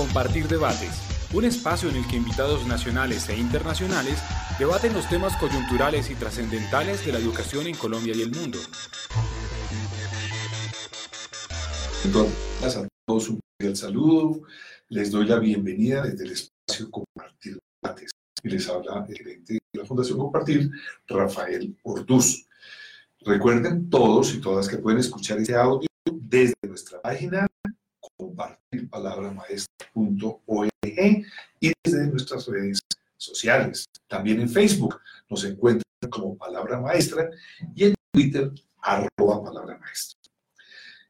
Compartir Debates, un espacio en el que invitados nacionales e internacionales debaten los temas coyunturales y trascendentales de la educación en Colombia y el mundo. Entonces, a todos un cordial saludo, les doy la bienvenida desde el espacio Compartir Debates y les habla el gerente de la Fundación Compartir, Rafael Orduz. Recuerden todos y todas que pueden escuchar este audio desde nuestra página compartirpalabramaestra.org y desde nuestras redes sociales. También en Facebook nos encuentran como Palabra Maestra y en Twitter arroba Palabra Maestra.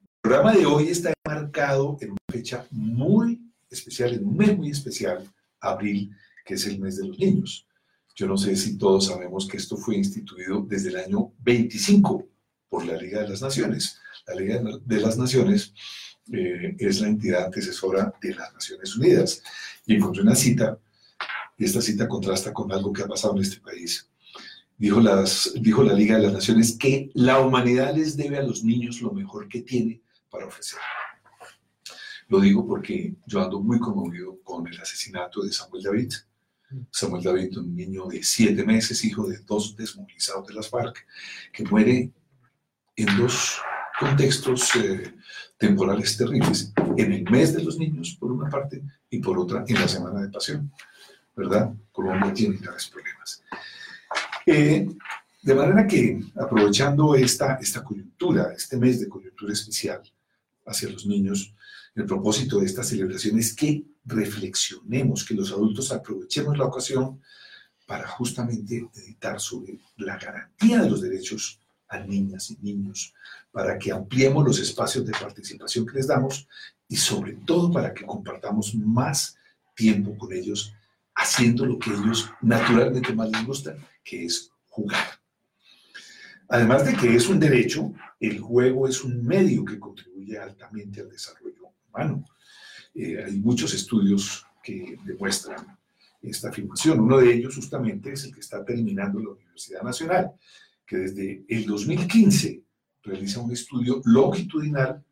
El programa de hoy está marcado en una fecha muy especial, en un mes muy especial, abril, que es el mes de los niños. Yo no sé si todos sabemos que esto fue instituido desde el año 25 por la Liga de las Naciones. La Liga de las Naciones eh, es la entidad antecesora de las Naciones Unidas. Y encontré una cita, y esta cita contrasta con algo que ha pasado en este país. Dijo, las, dijo la Liga de las Naciones que la humanidad les debe a los niños lo mejor que tiene para ofrecer. Lo digo porque yo ando muy conmovido con el asesinato de Samuel David, Samuel David, un niño de siete meses, hijo de dos desmovilizados de las FARC, que muere en dos contextos eh, temporales terribles, en el mes de los niños, por una parte, y por otra, en la semana de pasión. ¿Verdad? Colombia tiene graves problemas. Eh, de manera que, aprovechando esta, esta coyuntura, este mes de coyuntura especial hacia los niños, el propósito de esta celebración es que reflexionemos, que los adultos aprovechemos la ocasión para justamente meditar sobre la garantía de los derechos a niñas y niños, para que ampliemos los espacios de participación que les damos y sobre todo para que compartamos más tiempo con ellos haciendo lo que ellos naturalmente más les gusta, que es jugar. Además de que es un derecho, el juego es un medio que contribuye altamente al desarrollo humano. Eh, hay muchos estudios que demuestran esta afirmación. Uno de ellos justamente es el que está terminando la Universidad Nacional, que desde el 2015 realiza un estudio longitudinal,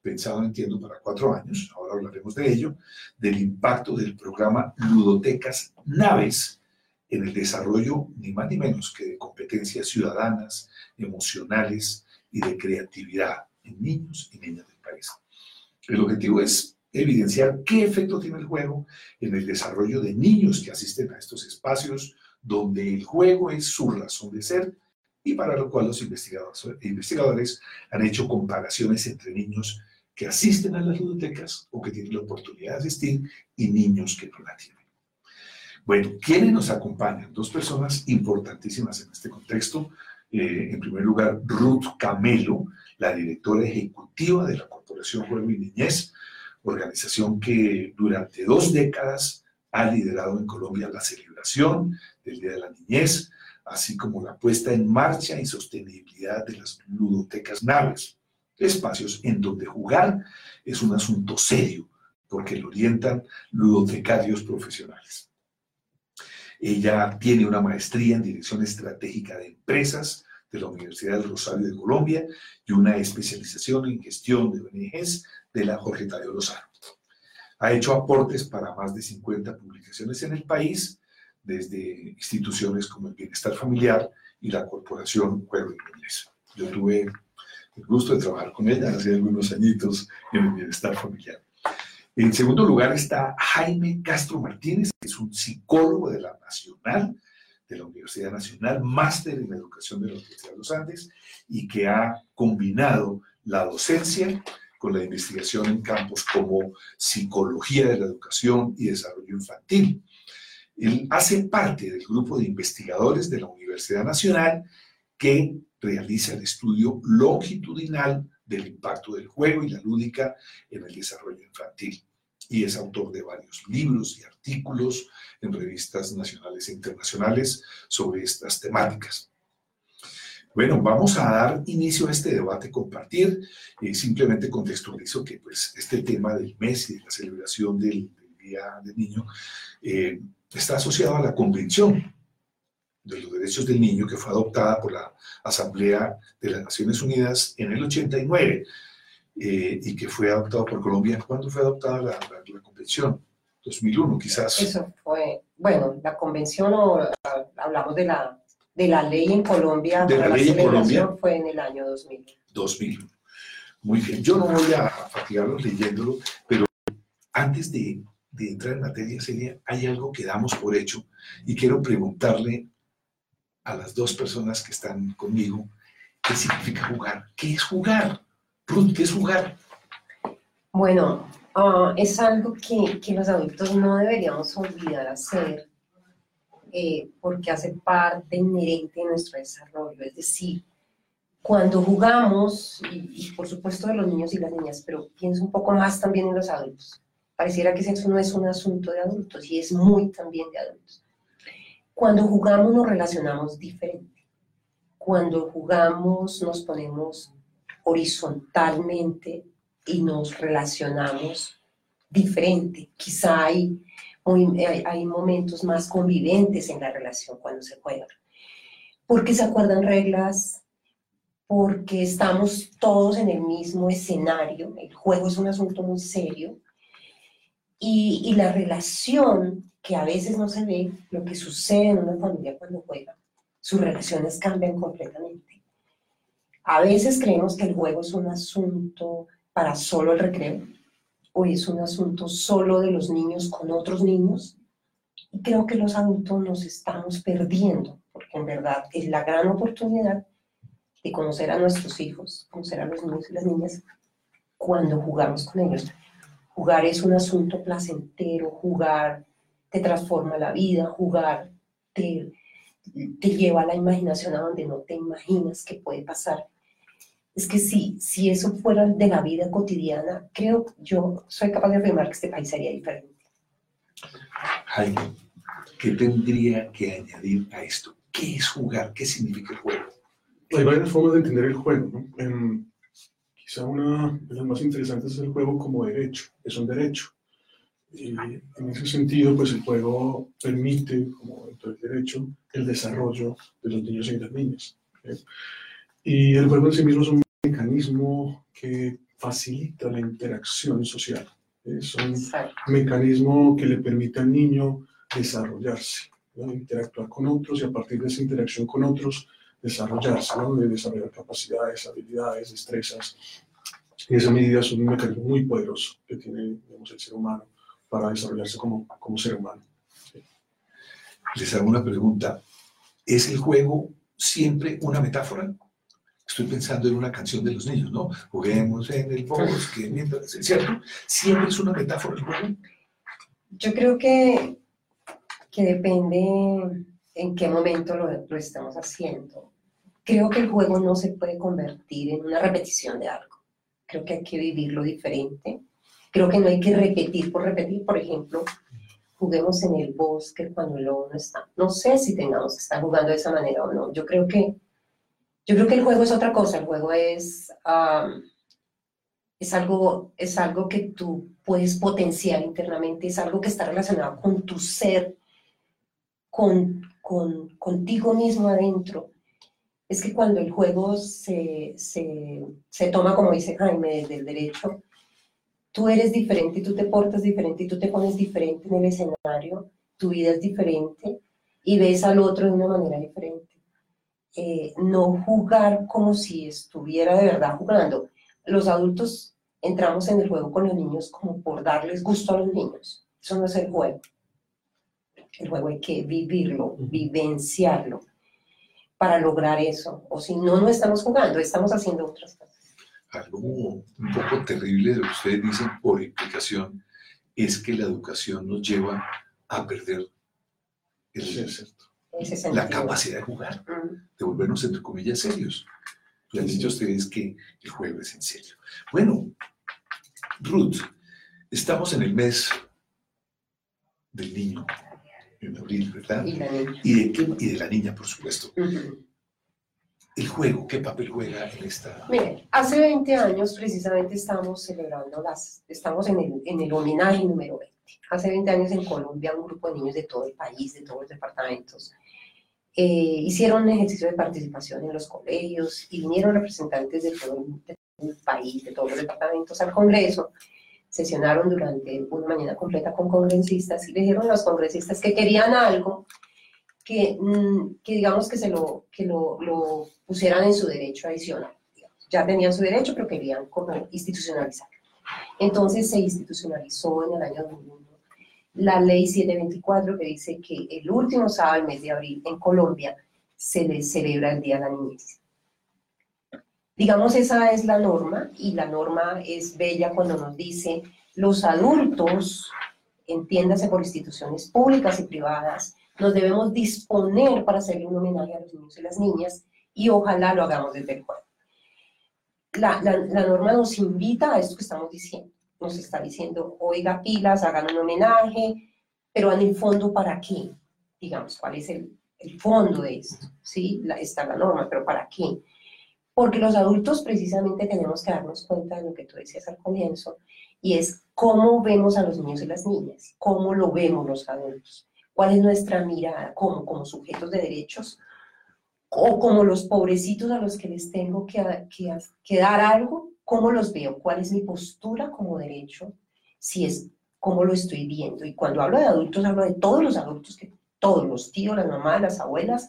pensado, entiendo, para cuatro años, ahora hablaremos de ello, del impacto del programa Ludotecas Naves en el desarrollo, ni más ni menos que de competencias ciudadanas, emocionales y de creatividad en niños y niñas del país. El objetivo es evidenciar qué efecto tiene el juego en el desarrollo de niños que asisten a estos espacios donde el juego es su razón de ser y para lo cual los investigadores, han hecho comparaciones entre niños que asisten a las bibliotecas o que tienen la oportunidad de asistir y niños que no la tienen. Bueno, ¿quiénes nos acompañan? Dos personas importantísimas en este contexto. Eh, en primer lugar, Ruth Camelo, la directora ejecutiva de la Corporación Juego y Niñez, organización que durante dos décadas ha liderado en Colombia la celebración del Día de la Niñez, así como la puesta en marcha y sostenibilidad de las ludotecas naves, espacios en donde jugar es un asunto serio, porque lo orientan ludotecarios profesionales. Ella tiene una maestría en Dirección Estratégica de Empresas de la Universidad del Rosario de Colombia y una especialización en Gestión de ONGs de la Jorge Tadeo Lozano. Ha hecho aportes para más de 50 publicaciones en el país, desde instituciones como el Bienestar Familiar y la Corporación Juego Inglés. Yo tuve el gusto de trabajar con ella hace algunos añitos en el Bienestar Familiar. En segundo lugar está Jaime Castro Martínez, que es un psicólogo de la Nacional, de la Universidad Nacional, máster en Educación de la Universidad de los Andes, y que ha combinado la docencia con la investigación en campos como psicología de la educación y desarrollo infantil. Él hace parte del grupo de investigadores de la Universidad Nacional que realiza el estudio longitudinal del impacto del juego y la lúdica en el desarrollo infantil. Y es autor de varios libros y artículos en revistas nacionales e internacionales sobre estas temáticas. Bueno, vamos a dar inicio a este debate, compartir. y simplemente contextualizo que pues, este tema del mes y de la celebración del, Día del Niño eh, está asociado a la Convención de los Derechos del Niño que fue adoptada por la Asamblea de las Naciones Unidas en el 89 eh, y que fue adoptada por Colombia. ¿Cuándo fue adoptada la, la, Convención? convención, 2001 quizás. Eso fue, bueno, la convención o hablamos de la, de la ley en Colombia. De la ley en Colombia. Fue en el año 2000. 2000. Muy bien, yo no voy a fatigarlos leyéndolo, pero antes de, de entrar en materia seria, hay algo que damos por hecho y quiero preguntarle a las dos personas que están conmigo qué significa jugar. ¿Qué es jugar? Ruth, ¿qué es jugar? Bueno, ah, es algo que, que, los adultos no deberíamos olvidar hacer eh, porque hace parte inherente de nuestro desarrollo. Es decir, cuando jugamos, y, por supuesto de los niños y las niñas, pero pienso un poco más también en los adultos. Pareciera que eso no es un asunto de adultos y es muy también de adultos. Cuando jugamos nos relacionamos diferente. Cuando jugamos nos ponemos horizontalmente y nos relacionamos diferente. Quizá hay, hay momentos más conviventes en la relación cuando se juega. Porque se acuerdan reglas, porque estamos todos en el mismo escenario, el juego es un asunto muy serio, y, la relación que a veces no se ve, lo que sucede en una familia cuando juega, sus relaciones cambian completamente. A veces creemos que el juego es un asunto para solo el recreo, o es un asunto solo de los niños con otros niños, y creo que los adultos nos estamos perdiendo, porque en verdad es la gran oportunidad de conocer a nuestros hijos, conocer a los niños y las niñas cuando jugamos con ellos. Jugar es un asunto placentero, jugar te transforma la vida, jugar te, te lleva a la imaginación a donde no te imaginas que puede pasar. Es que si, si eso fuera de la vida cotidiana, creo, yo soy capaz de afirmar que este país sería diferente. Jaime, ¿qué tendría que añadir a esto? ¿Qué es jugar? ¿Qué significa el juego? hay varias formas de entender el juego. ¿no? Quizá una de las más interesantes es el juego como derecho, es un derecho. Y en ese sentido, pues el juego permite, como dentro del derecho, el desarrollo de los niños y las niñas. Y el juego en sí mismo es un mecanismo que facilita la interacción social. Es un mecanismo que le permite al niño desarrollarse, interactuar con otros y a partir de esa interacción con otros desarrollarse, ¿no? de desarrollar capacidades, habilidades, destrezas. Y esa medida es un mecanismo muy poderoso que tiene digamos, el ser humano para desarrollarse como, como ser humano. Les hago una pregunta. ¿Es el juego siempre una metáfora? Estoy pensando en una canción de los niños, ¿no? Juguemos en el bosque, mientras... ¿Cierto? ¿Siempre es una metáfora el juego? Yo creo que, que depende en qué momento lo, lo estamos haciendo creo que el juego no se puede convertir en una repetición de algo. Creo que hay que vivirlo diferente. Creo que no hay que repetir por repetir. Por ejemplo, juguemos en el bosque cuando el lobo no está. No sé si tengamos que estar jugando de esa manera o no. Yo creo que, yo creo que el juego es otra cosa. El juego es, es, algo, es algo que tú puedes potenciar internamente. Es algo que está relacionado con tu ser, con, con, contigo mismo adentro es que cuando el juego se, se, se toma, como dice Jaime, desde el derecho, tú eres diferente y tú te portas diferente y tú te pones diferente en el escenario, tu vida es diferente y ves al otro de una manera diferente. Eh, no jugar como si estuviera de verdad jugando. Los adultos entramos en el juego con los niños como por darles gusto a los niños. Eso no es el juego. El juego hay que vivirlo, vivenciarlo para lograr eso. O si no, no estamos jugando, estamos haciendo otras cosas. Algo un poco terrible de lo que ustedes dicen por implicación es que la educación nos lleva a perder la capacidad de jugar, de volvernos, entre comillas, serios. Le han dicho ustedes que el juego es en serio. Bueno, Ruth, estamos en el mes del niño en abril, ¿verdad? Y, de, qué, y de la niña, por supuesto. El juego, ¿qué papel juega en esta? Mire, hace 20 años precisamente estamos celebrando las, estamos en el, en el homenaje número 20. Hace 20 años en Colombia un grupo de niños de todo el país, de todos los departamentos, eh, hicieron un ejercicio de participación en los colegios y vinieron representantes de todo, el país, de todos los departamentos al Congreso sesionaron durante una mañana completa con congresistas y le dijeron a los congresistas que querían algo que, mm, que digamos que, se lo, que lo, pusieran en su derecho adicional. Ya tenían su derecho, pero querían como institucionalizar. Entonces se institucionalizó en el año 2001 la ley 724 que dice que el último sábado del mes de abril en Colombia se le celebra el Día de la Niñez. Digamos, esa es la norma y la norma es bella cuando nos dice los adultos, entiéndase por instituciones públicas y privadas, nos debemos disponer para hacerle un homenaje a los niños y las niñas y ojalá lo hagamos desde el juego. La, la, norma nos invita a esto que estamos diciendo, nos está diciendo, oiga pilas, hagan un homenaje, pero en el fondo, ¿para qué? Digamos, ¿cuál es el, el fondo de esto? ¿Sí? Está la norma, pero ¿para qué? Porque los adultos precisamente tenemos que darnos cuenta de lo que tú decías al comienzo, y es cómo vemos a los niños y las niñas, cómo lo vemos los adultos, cuál es nuestra mirada como, como sujetos de derechos, o como los pobrecitos a los que les tengo que, que, dar algo, cómo los veo, cuál es mi postura como derecho, si es cómo lo estoy viendo. Y cuando hablo de adultos, hablo de todos los adultos, que, todos los tíos, las mamás, las abuelas,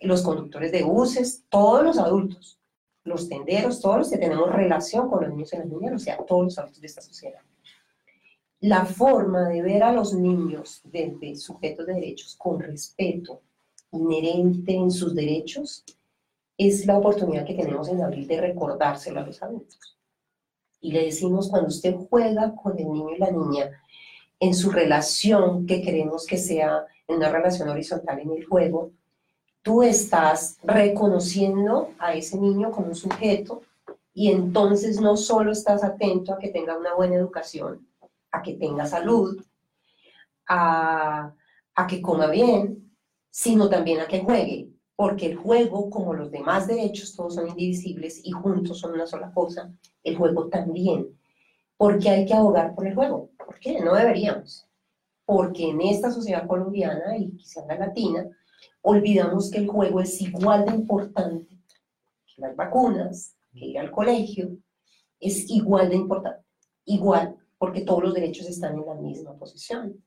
los conductores de buses, todos los adultos los tenderos, todos los que tenemos relación con los niños y las niñas, o sea, todos los adultos de esta sociedad. La forma de ver a los niños desde sujetos de derechos con respeto inherente en sus derechos es la oportunidad que tenemos en abril de recordárselo a los adultos. Y le decimos, cuando usted juega con el niño y la niña en su relación que queremos que sea en una relación horizontal en el juego, tú estás reconociendo a ese niño como un sujeto y entonces no solo estás atento a que tenga una buena educación, a que tenga salud, a, a que coma bien, sino también a que juegue, porque el juego, como los demás derechos, todos son indivisibles y juntos son una sola cosa, el juego también. porque hay que abogar por el juego? ¿Por qué? No deberíamos. Porque en esta sociedad colombiana y quizá la latina, olvidamos que el juego es igual de importante que las vacunas, que ir al colegio, es igual de importante, igual, porque todos los derechos están en la misma posición.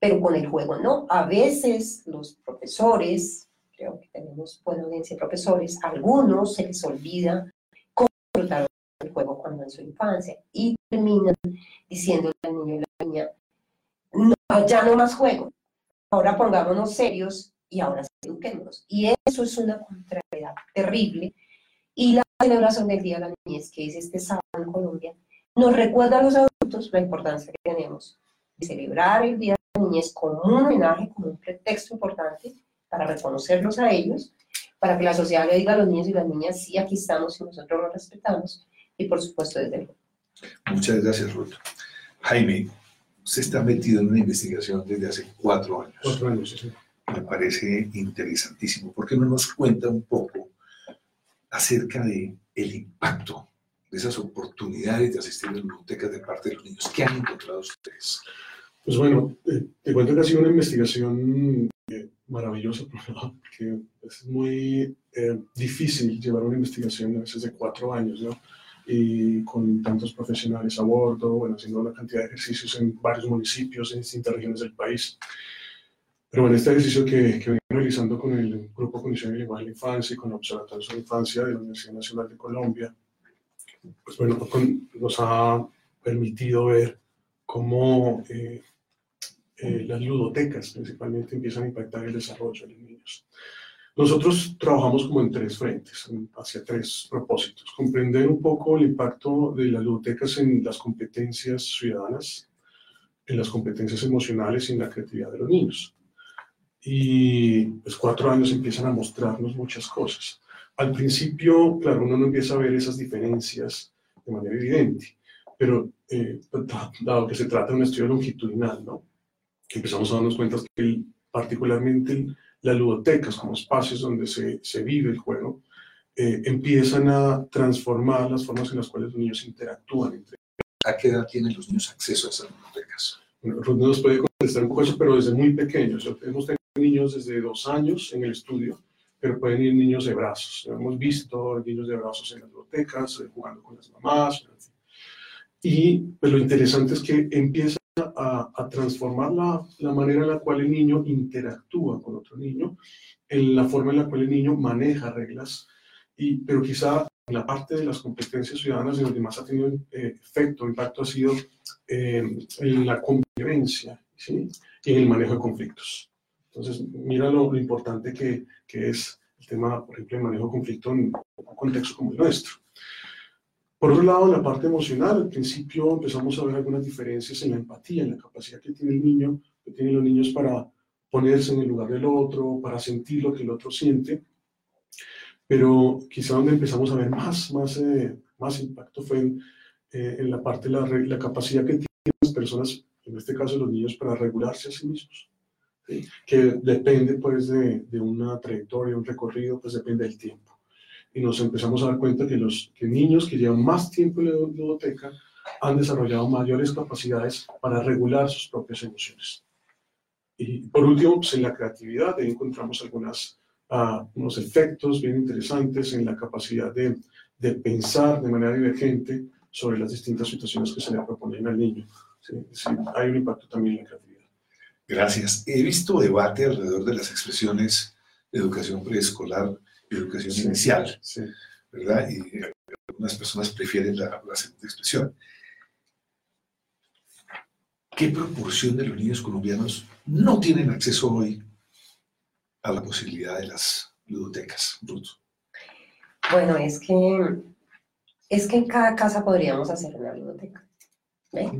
Pero con el juego no. A veces los profesores, creo que tenemos buena audiencia de profesores, algunos se les olvida cómo disfrutar el juego cuando en su infancia y terminan diciendo al niño y la niña, no, ya no más juego, ahora pongámonos serios y ahora eduquemos. Y eso es una contrariedad terrible. Y la celebración del Día de la Niñez, que es este sábado en Colombia, nos recuerda a los adultos la importancia que tenemos de celebrar el Día de la Niñez como un homenaje, como un pretexto importante para reconocerlos a ellos, para que la sociedad le diga a los niños y las niñas, sí, aquí estamos y nosotros los respetamos, y por supuesto desde luego. Muchas gracias, Ruth. Jaime, usted está metido en una investigación desde hace cuatro años. Cuatro años, sí me parece interesantísimo. ¿Por qué no nos cuenta un poco acerca de el impacto de esas oportunidades de asistir a las bibliotecas de parte de los niños? ¿Qué han encontrado ustedes? Pues bueno, te cuento que ha sido una investigación eh, maravillosa, porque es muy eh, difícil llevar una investigación a veces de cuatro años, ¿no? Y con tantos profesionales a bordo, bueno, haciendo una cantidad de ejercicios en varios municipios, en distintas regiones del país. Pero bueno, este ejercicio que, que realizando con el Grupo Condición y Lenguaje de la Infancia y con el Observatorio de la Infancia de la Universidad Nacional de Colombia, pues bueno, nos ha permitido ver cómo eh, eh, las ludotecas principalmente empiezan a impactar el desarrollo de los niños. Nosotros trabajamos como en tres frentes, hacia tres propósitos. Comprender un poco el impacto de las ludotecas en las competencias ciudadanas, en las competencias emocionales y en la creatividad de los niños y pues cuatro años empiezan a mostrarnos muchas cosas. Al principio, claro, uno no empieza a ver esas diferencias de manera evidente, pero eh, dado que se trata de un estudio longitudinal, ¿no? empezamos a darnos cuenta que particularmente las ludotecas como espacios donde se, se vive el juego, eh, empiezan a transformar las formas en las cuales los niños interactúan entre ¿A qué edad tienen los niños acceso a esas bibliotecas? Bueno, Ruth nos puede contestar un poco eso, pero desde muy pequeños. hemos tenido niños desde dos años en el estudio, pero pueden ir niños de brazos. Hemos visto niños de brazos en las bibliotecas, eh, jugando con las mamás. Y pues, lo interesante es que empieza a, a transformar la, la, manera en la cual el niño interactúa con otro niño, en la forma en la cual el niño maneja reglas, y, pero quizá en la parte de las competencias ciudadanas en donde más ha tenido eh, efecto, impacto ha sido eh, en la convivencia ¿sí? y en el manejo de conflictos. Entonces, mira lo, importante que, es el tema, por ejemplo, el manejo de conflicto en un contexto como el nuestro. Por otro lado, en la parte emocional, al principio empezamos a ver algunas diferencias en la empatía, en la capacidad que tiene el niño, que tienen los niños para ponerse en el lugar del otro, para sentir lo que el otro siente. Pero quizá donde empezamos a ver más, más, eh, más impacto fue en, eh, la parte de la, capacidad que tienen las personas, en este caso los niños, para regularse a sí mismos. Que depende pues de, de una trayectoria, un recorrido, pues depende del tiempo y nos empezamos a dar cuenta que los que niños que llevan más tiempo en la biblioteca han desarrollado mayores capacidades para regular sus propias emociones. Y por último, pues en la creatividad ahí encontramos algunos uh, unos efectos bien interesantes en la capacidad de, de, pensar de manera divergente sobre las distintas situaciones que se le proponen al niño. ¿sí? Sí, hay un impacto también en la creatividad. Gracias. He visto debate alrededor de las expresiones educación preescolar educación sí, inicial, sí. ¿verdad? Y algunas personas prefieren la, la, segunda expresión. ¿Qué proporción de los niños colombianos no tienen acceso hoy a la posibilidad de las ludotecas, Ruth? Bueno, es que, es que en cada casa podríamos hacer una ludoteca. ¿eh?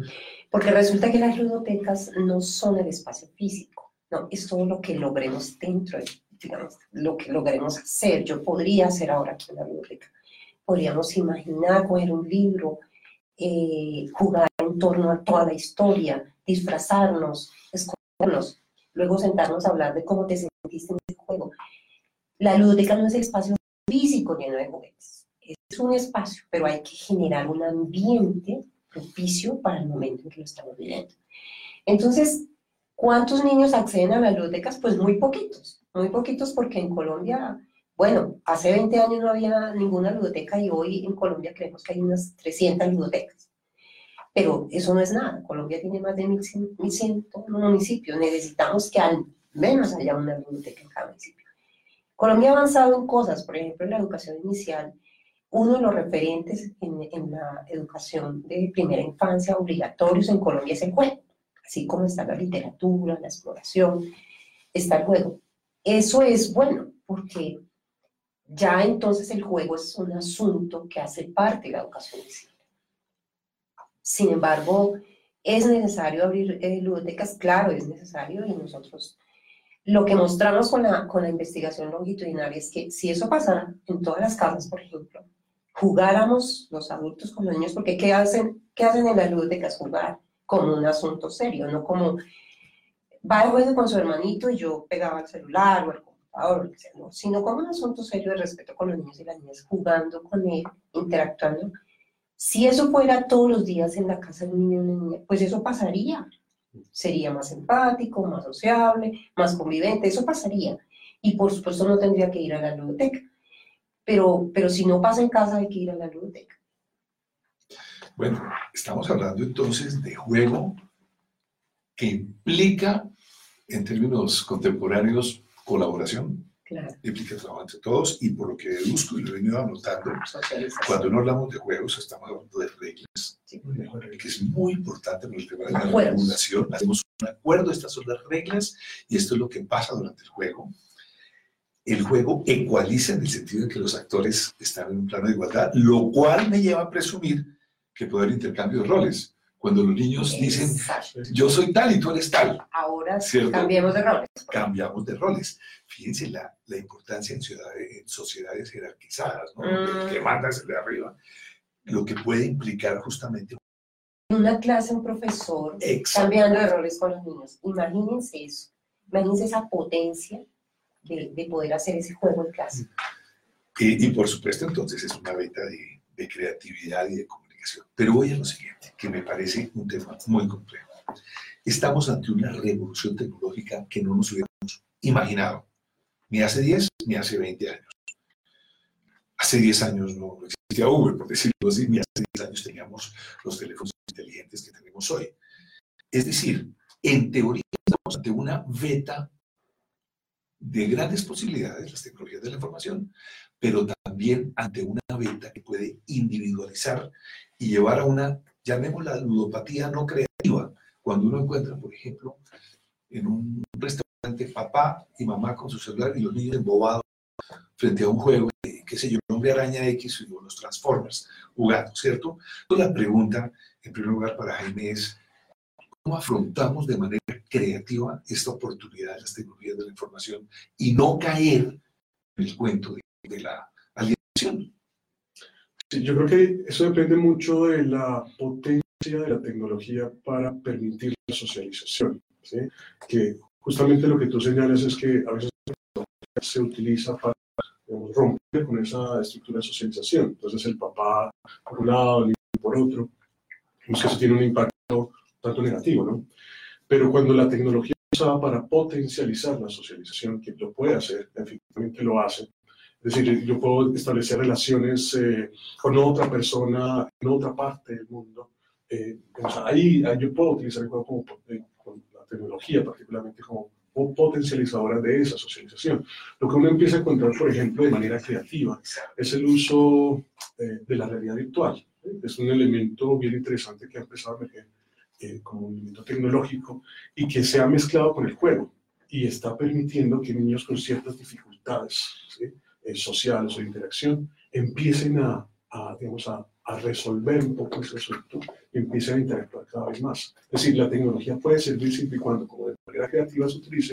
Porque resulta que las ludotecas no son el espacio físico, no, es todo lo que logremos dentro de digamos, lo que logremos hacer. Yo podría hacer ahora aquí en la biblioteca. Podríamos imaginar, coger un libro, eh, jugar en torno a toda la historia, disfrazarnos, escondernos, luego sentarnos a hablar de cómo te sentiste en ese juego. La biblioteca no es espacio físico lleno de juguetes. Es un espacio, pero hay que generar un ambiente propicio para el momento en que lo estamos viviendo. Entonces, ¿cuántos niños acceden a las bibliotecas? Pues muy poquitos muy poquitos porque en Colombia, bueno, hace 20 años no había ninguna ludoteca y hoy en Colombia creemos que hay unas 300 ludotecas. Pero eso no es nada. Colombia tiene más de 1.100 municipios. Necesitamos que al menos haya una ludoteca en cada municipio. Colombia ha avanzado en cosas, por ejemplo, en la educación inicial. Uno de los referentes en, en la educación de primera infancia obligatorios en Colombia es el juego. Así como está la literatura, la exploración, está el juego. Eso es bueno, porque ya entonces el juego es un asunto que hace parte de la educación. Sin embargo, ¿es necesario abrir eh? Claro, es necesario y nosotros lo que mostramos con la, con la investigación longitudinal es que si eso pasara en todas las casas, por ejemplo, jugáramos los adultos con los niños, porque ¿qué hacen, qué hacen en las bibliotecas? Jugar como un asunto serio, no como va de juego con su hermanito y yo pegaba el celular o el computador, no, sino como un asunto serio de respeto con los niños y las niñas, jugando con él, interactuando. Si eso fuera todos los días en la casa de un niño y una niña, pues eso pasaría. Sería más empático, más sociable, más convivente, eso pasaría. Y por supuesto no tendría que ir a la biblioteca. Pero, pero si no pasa en casa, hay que ir a la biblioteca. Bueno, estamos hablando entonces de juego que implica, en términos contemporáneos, colaboración, claro. implica trabajo entre todos, y por lo que deduzco y lo he venido anotando, cuando no hablamos de juegos, estamos hablando de reglas, sí. que es muy importante por el tema de la regulación. Hacemos un acuerdo, estas son las reglas, y esto es lo que pasa durante el juego. El juego ecualiza en el sentido de que los actores están en un plano de igualdad, lo cual me lleva a presumir que puede haber intercambio de roles cuando los niños dicen, Exacto. yo soy tal y tú eres tal. Ahora ¿cierto? cambiamos de roles. Cambiamos de roles. Fíjense la, la importancia en, en sociedades jerarquizadas, ¿no? Mm. El que manda es el de arriba. Lo que puede implicar justamente. En una clase, un profesor Exacto. cambiando de roles con los niños. Imagínense eso. Imagínense esa potencia de, de poder hacer ese juego en clase. Y, y, por supuesto, entonces es una beta de, de creatividad y de comunicación pero voy a lo siguiente, que me parece un tema muy complejo. Estamos ante una revolución tecnológica que no nos hubiéramos imaginado, ni hace 10 ni hace 20 años. Hace 10 años no existía Uber, por decirlo así, ni hace 10 años teníamos los teléfonos inteligentes que tenemos hoy. Es decir, en teoría estamos ante una beta de grandes posibilidades, las tecnologías de la información, pero también ante una beta que puede individualizar y llevar a una, llamémosla ludopatía no creativa, cuando uno encuentra, por ejemplo, en un restaurante papá y mamá con su celular y los niños embobados frente a un juego, qué sé yo, hombre araña X o los Transformers jugando, ¿cierto? Entonces la pregunta, en primer lugar, para Jaime es, ¿cómo afrontamos de manera creativa esta oportunidad de las tecnologías de la información y no caer en el cuento de, la alienación? Sí, yo creo que eso depende mucho de la potencia de la tecnología para permitir la socialización, ¿sí? que justamente lo que tú señalas es que a veces se utiliza para romper con esa estructura de socialización. Entonces el papá por un lado, y por otro, pues eso tiene un impacto tanto negativo, ¿no? Pero cuando la tecnología es usada para potencializar la socialización, que lo puede hacer, efectivamente lo hace. Es decir, yo puedo establecer relaciones eh, con otra persona en otra parte del mundo. Eh, ahí, yo puedo utilizar el como, eh, con la tecnología, particularmente como potencializadora de esa socialización. Lo que uno empieza a encontrar, por ejemplo, de manera creativa, es el uso eh, de la realidad virtual. Es un elemento bien interesante que ha empezado a emerger eh, como un elemento tecnológico y que se ha mezclado con el juego y está permitiendo que niños con ciertas dificultades eh, sociales o de interacción empiecen a, a digamos, a, a resolver un poco ese asunto y empiecen a interactuar cada vez más. Es decir, la tecnología puede servir siempre y cuando, como de manera creativa, se utilice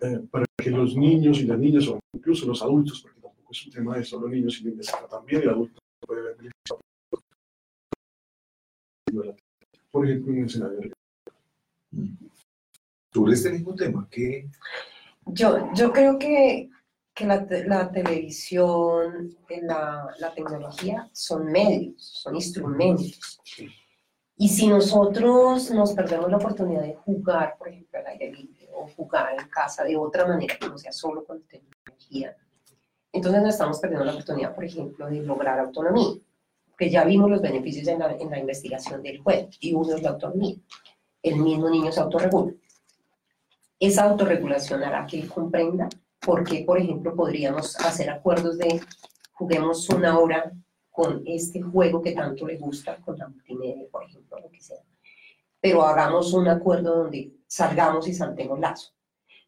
eh, para que los niños y las niñas, o incluso los adultos, porque tampoco es un tema de solo niños y niñas, sino también el adulto puede ver por ejemplo, en el escenario de sobre este mismo tema, que yo, yo creo que que la, la televisión, la, la, tecnología son medios, son instrumentos. Y si nosotros nos perdemos la oportunidad de jugar, por ejemplo, al aire libre o jugar en casa de otra manera que no sea solo con tecnología, entonces nos estamos perdiendo la oportunidad, por ejemplo, de lograr autonomía, que ya vimos los beneficios en la, investigación del juego, y uno es la autonomía. El mismo niño se autorregula. Esa autorregulación hará que él comprenda porque, por ejemplo, podríamos hacer acuerdos de juguemos una hora con este juego que tanto le gusta, con la multimedia, por ejemplo, lo que sea. Pero hagamos un acuerdo donde salgamos y saltemos lazo.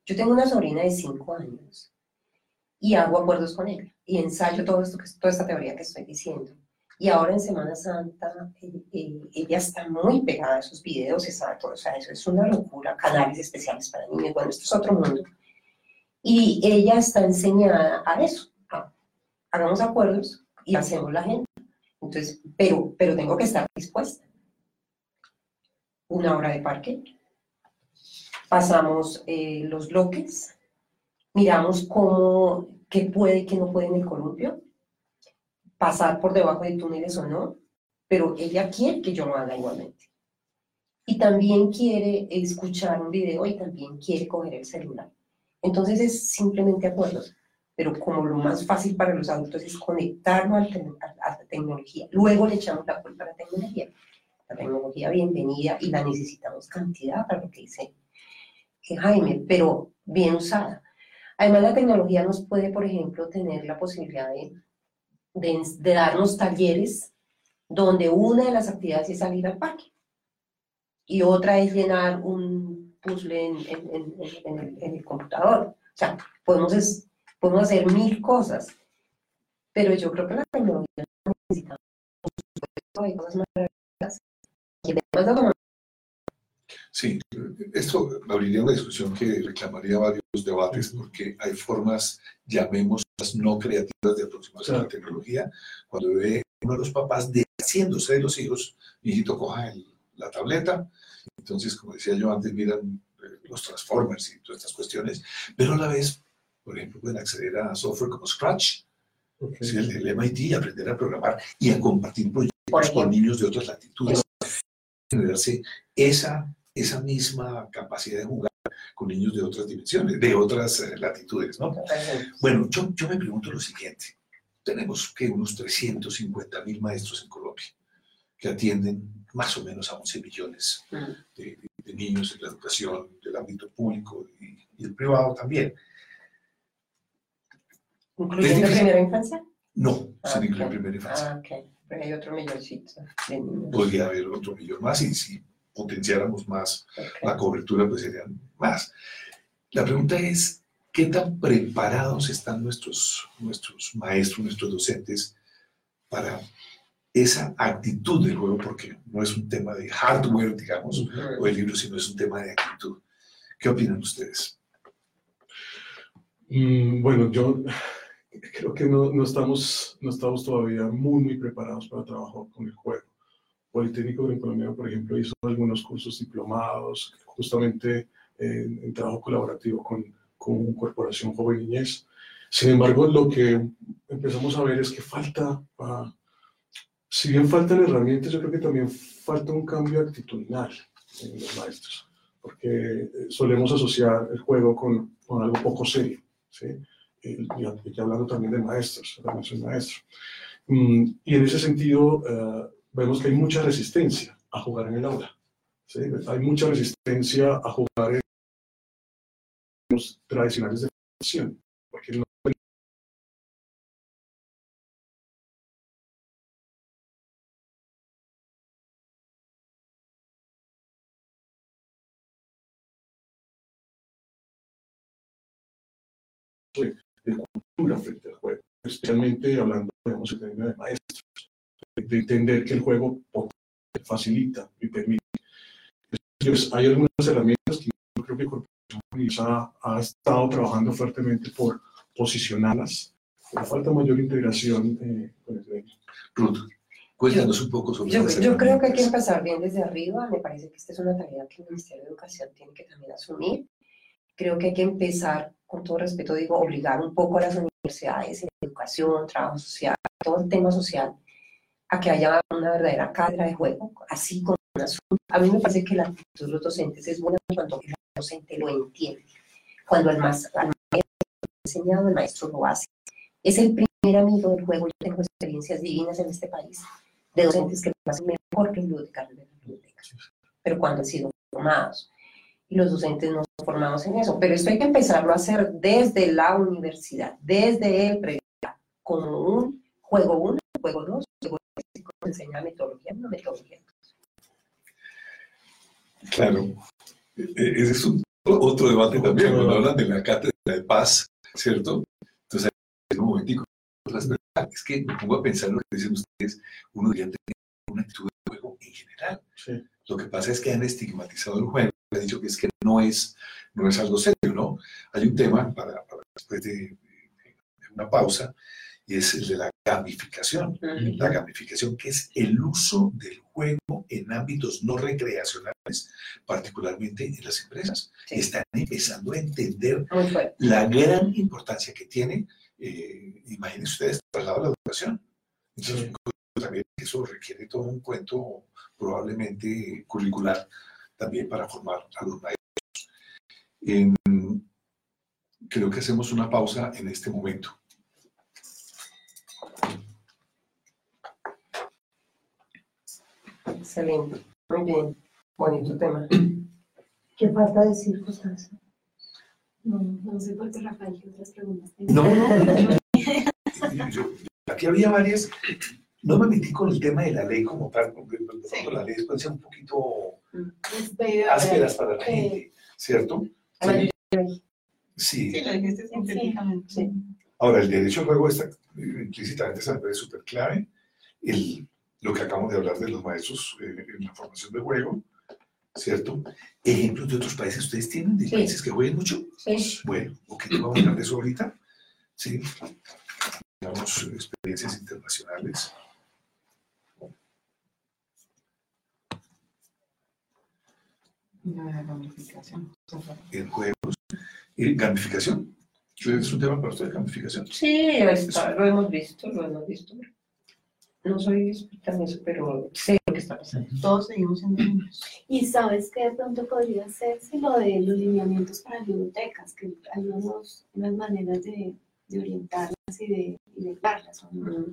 Yo tengo una sobrina de 5 años y hago acuerdos con ella y ensayo todo esto, toda esta teoría que estoy diciendo. Y ahora en Semana Santa eh, eh, ella está muy pegada a esos videos, todo, o sea, eso es una locura, canales especiales para niños, bueno, esto es otro mundo. Y ella está enseñada a eso. hagamos acuerdos y hacemos la agenda. Entonces, pero, pero tengo que estar dispuesta. Una hora de parque. Pasamos eh, los bloques. Miramos cómo, qué puede y qué no puede en el columpio. Pasar por debajo de túneles o no. Pero ella quiere que yo lo haga igualmente. Y también quiere escuchar un video y también quiere coger el celular. Entonces es simplemente acuerdos, pero como lo más fácil para los adultos es conectarlo a la tecnología, luego le echamos la culpa a la tecnología. La tecnología bienvenida y la necesitamos cantidad para lo que dice Jaime, pero bien usada. Además, la tecnología nos puede, por ejemplo, tener la posibilidad de, de darnos talleres donde una de las actividades es salir al parque y otra es llenar un puzzle en, en, en, el, en, el, computador. O sea, podemos, es, podemos hacer mil cosas, pero yo creo que la tecnología necesita cosas más Sí, esto abriría una discusión que reclamaría varios debates porque hay formas, llamémoslas no creativas de aproximación a la tecnología. Cuando ve uno de los papás de, haciéndose de los hijos, mi hijito coja el, la tableta, entonces, como decía yo antes, miran eh, los Transformers y todas estas cuestiones, pero a la vez, por ejemplo, pueden acceder a software como Scratch, el, MIT, aprender a programar y a compartir proyectos con niños de otras latitudes, generarse esa, esa misma capacidad de jugar con niños de otras dimensiones, de otras eh, latitudes, ¿no? Bueno, yo, yo me pregunto lo siguiente. tenemos que unos 350 mil maestros en Colombia que atienden más o menos a 11 millones Mm. de, de- de niños en la educación del ámbito público y, y el privado también. ¿Incluyendo primera infancia? No, Ah, sin incluir ok. primera infancia. Ah, ok. Pero hay otro milloncito de niños. Podría haber otro millón más y si potenciáramos más la cobertura, pues serían más. La pregunta es, ¿qué tan preparados están nuestros, nuestros maestros, nuestros docentes para esa actitud del juego? Porque no es un tema de hardware, digamos, o el libro, sino es un tema de actitud. ¿Qué opinan ustedes? Mm, Bueno, yo creo que no, no estamos, no estamos todavía muy, muy preparados para trabajar con el juego. Politécnico en Colombia, por ejemplo, hizo algunos cursos diplomados, justamente en, en trabajo colaborativo con, con Corporación Joven Niñez. Sin embargo, lo que empezamos a ver es que falta, ah, si bien faltan herramientas, yo creo que también falta un cambio actitudinal en los maestros, porque eh, solemos asociar el juego con, con algo poco serio. ¿sí? Y, hablando también de maestros, ahora soy maestro. Mm, y en ese sentido, eh, vemos que hay mucha resistencia a jugar en el aula. ¿sí? Hay mucha resistencia a jugar en los tradicionales de formación, porque no de cultura frente al juego, especialmente hablando, digamos, en términos de maestros, de entender que el juego facilita y permite. Entonces, hay algunas herramientas que yo creo que Corporación ha, ha estado trabajando fuertemente por posicionarlas, pero falta mayor integración eh, con el gremio. Ruth, cuéntanos un poco sobre Yo, yo creo que hay que empezar bien desde arriba. Me parece que esta es una tarea que el Ministerio de Educación tiene que también asumir. Creo que hay que empezar, con todo respeto, digo, obligar un poco a las universidades en educación, trabajo social, todo el tema social, a que haya una verdadera cátedra de juego, así como un asunto. A mí me parece que la actitud de los docentes es buena cuando el docente lo entiende. Cuando el más, al maestro enseñado, el maestro lo hace. Es el primer amigo del juego. Yo tengo experiencias divinas en este país de docentes que lo hacen mejor que bibliotecarios de la biblioteca, pero cuando han sido formados. Y los docentes no son formados en eso. Pero esto hay que empezarlo a hacer desde la universidad, desde el pregrado, como un juego 1, juego 2, juego 3, se enseña metodología, no metodología. Claro. E- Ese es un- otro debate también, cuando hablan de la cátedra de paz, ¿cierto? Entonces, en un momentico, es que me pongo a pensar lo que dicen ustedes, uno debería tener una actitud de juego en general. Sí. Lo que pasa es que han estigmatizado el juego, han dicho que es que no es, no es algo serio, ¿no? Hay un tema para, para después de, de una pausa, y es el de la gamificación. La gamificación, que es el uso del juego en ámbitos no recreacionales, particularmente en las empresas. Sí. Están empezando a entender la gran importancia que tiene, eh, imagínense ustedes, traslado a la educación. Entonces, también eso requiere todo un cuento probablemente curricular también para formar a los maestros. Creo que hacemos una pausa en este momento. Excelente. Muy bien. Bonito tema. ¿Qué falta decir, Constanza? No, no sé por qué Rafael, ¿qué otras preguntas tengo? No, no, no. Yo- aquí había varias. No me metí con el tema de la ley como tal, porque pronto Sí. las leyes pueden ser un poquito Espero, ásperas para la eh, gente, ¿cierto? Bueno, Sí. Sí, lo dijiste sintéticamente. Sí. Ahora, el derecho al juego está eh, implícitamente esa me parece súper clave. El, lo que acabamos de hablar de los maestros eh, en la formación de juego, ¿cierto? Ejemplos de otros países, ¿ustedes tienen de Sí. países que jueguen mucho? Sí. Bueno, ok, vamos a hablar de eso ahorita. Sí. Digamos, experiencias internacionales. La gamificación. en juegos. Y gamificación. ¿Es un tema para usted, gamificación? Sí, está- lo hemos visto, lo hemos visto. No soy experta en eso, pero sé lo que está pasando. Todos seguimos siendo niños. Y sabes que de pronto podría hacerse lo de los lineamientos para bibliotecas, que hay unos, unas maneras de de orientarlas y de, y de guiarlas. ¿o no?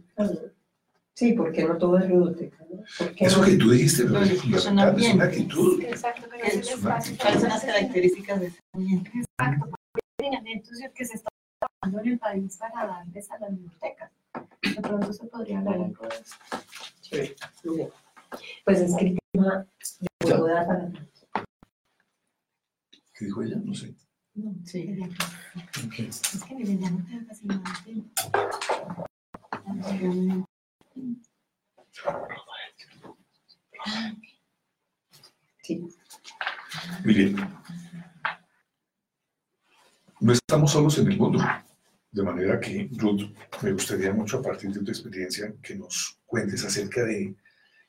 Sí, porque no todo es ludoteca, ¿no? ¿Por qué Eso no? que tú dijiste parece Es un fundamental, es una ambiente. actitud. Exacto, pero Es es el espacio. ¿Cuáles son las características de ese ambiente? Exacto, porque hay lineamientos que se están trabajando en el país para darles a las bibliotecas. De pronto se podría hablar algo de eso. Muy bien. Pues es que el tema de juego da para ¿Qué dijo ella? No sé. No, Sí. Es que ya no casi nada. Sí. Miren, no estamos solos en el mundo, de manera que, Ruth, me gustaría mucho a partir de tu experiencia que nos cuentes acerca de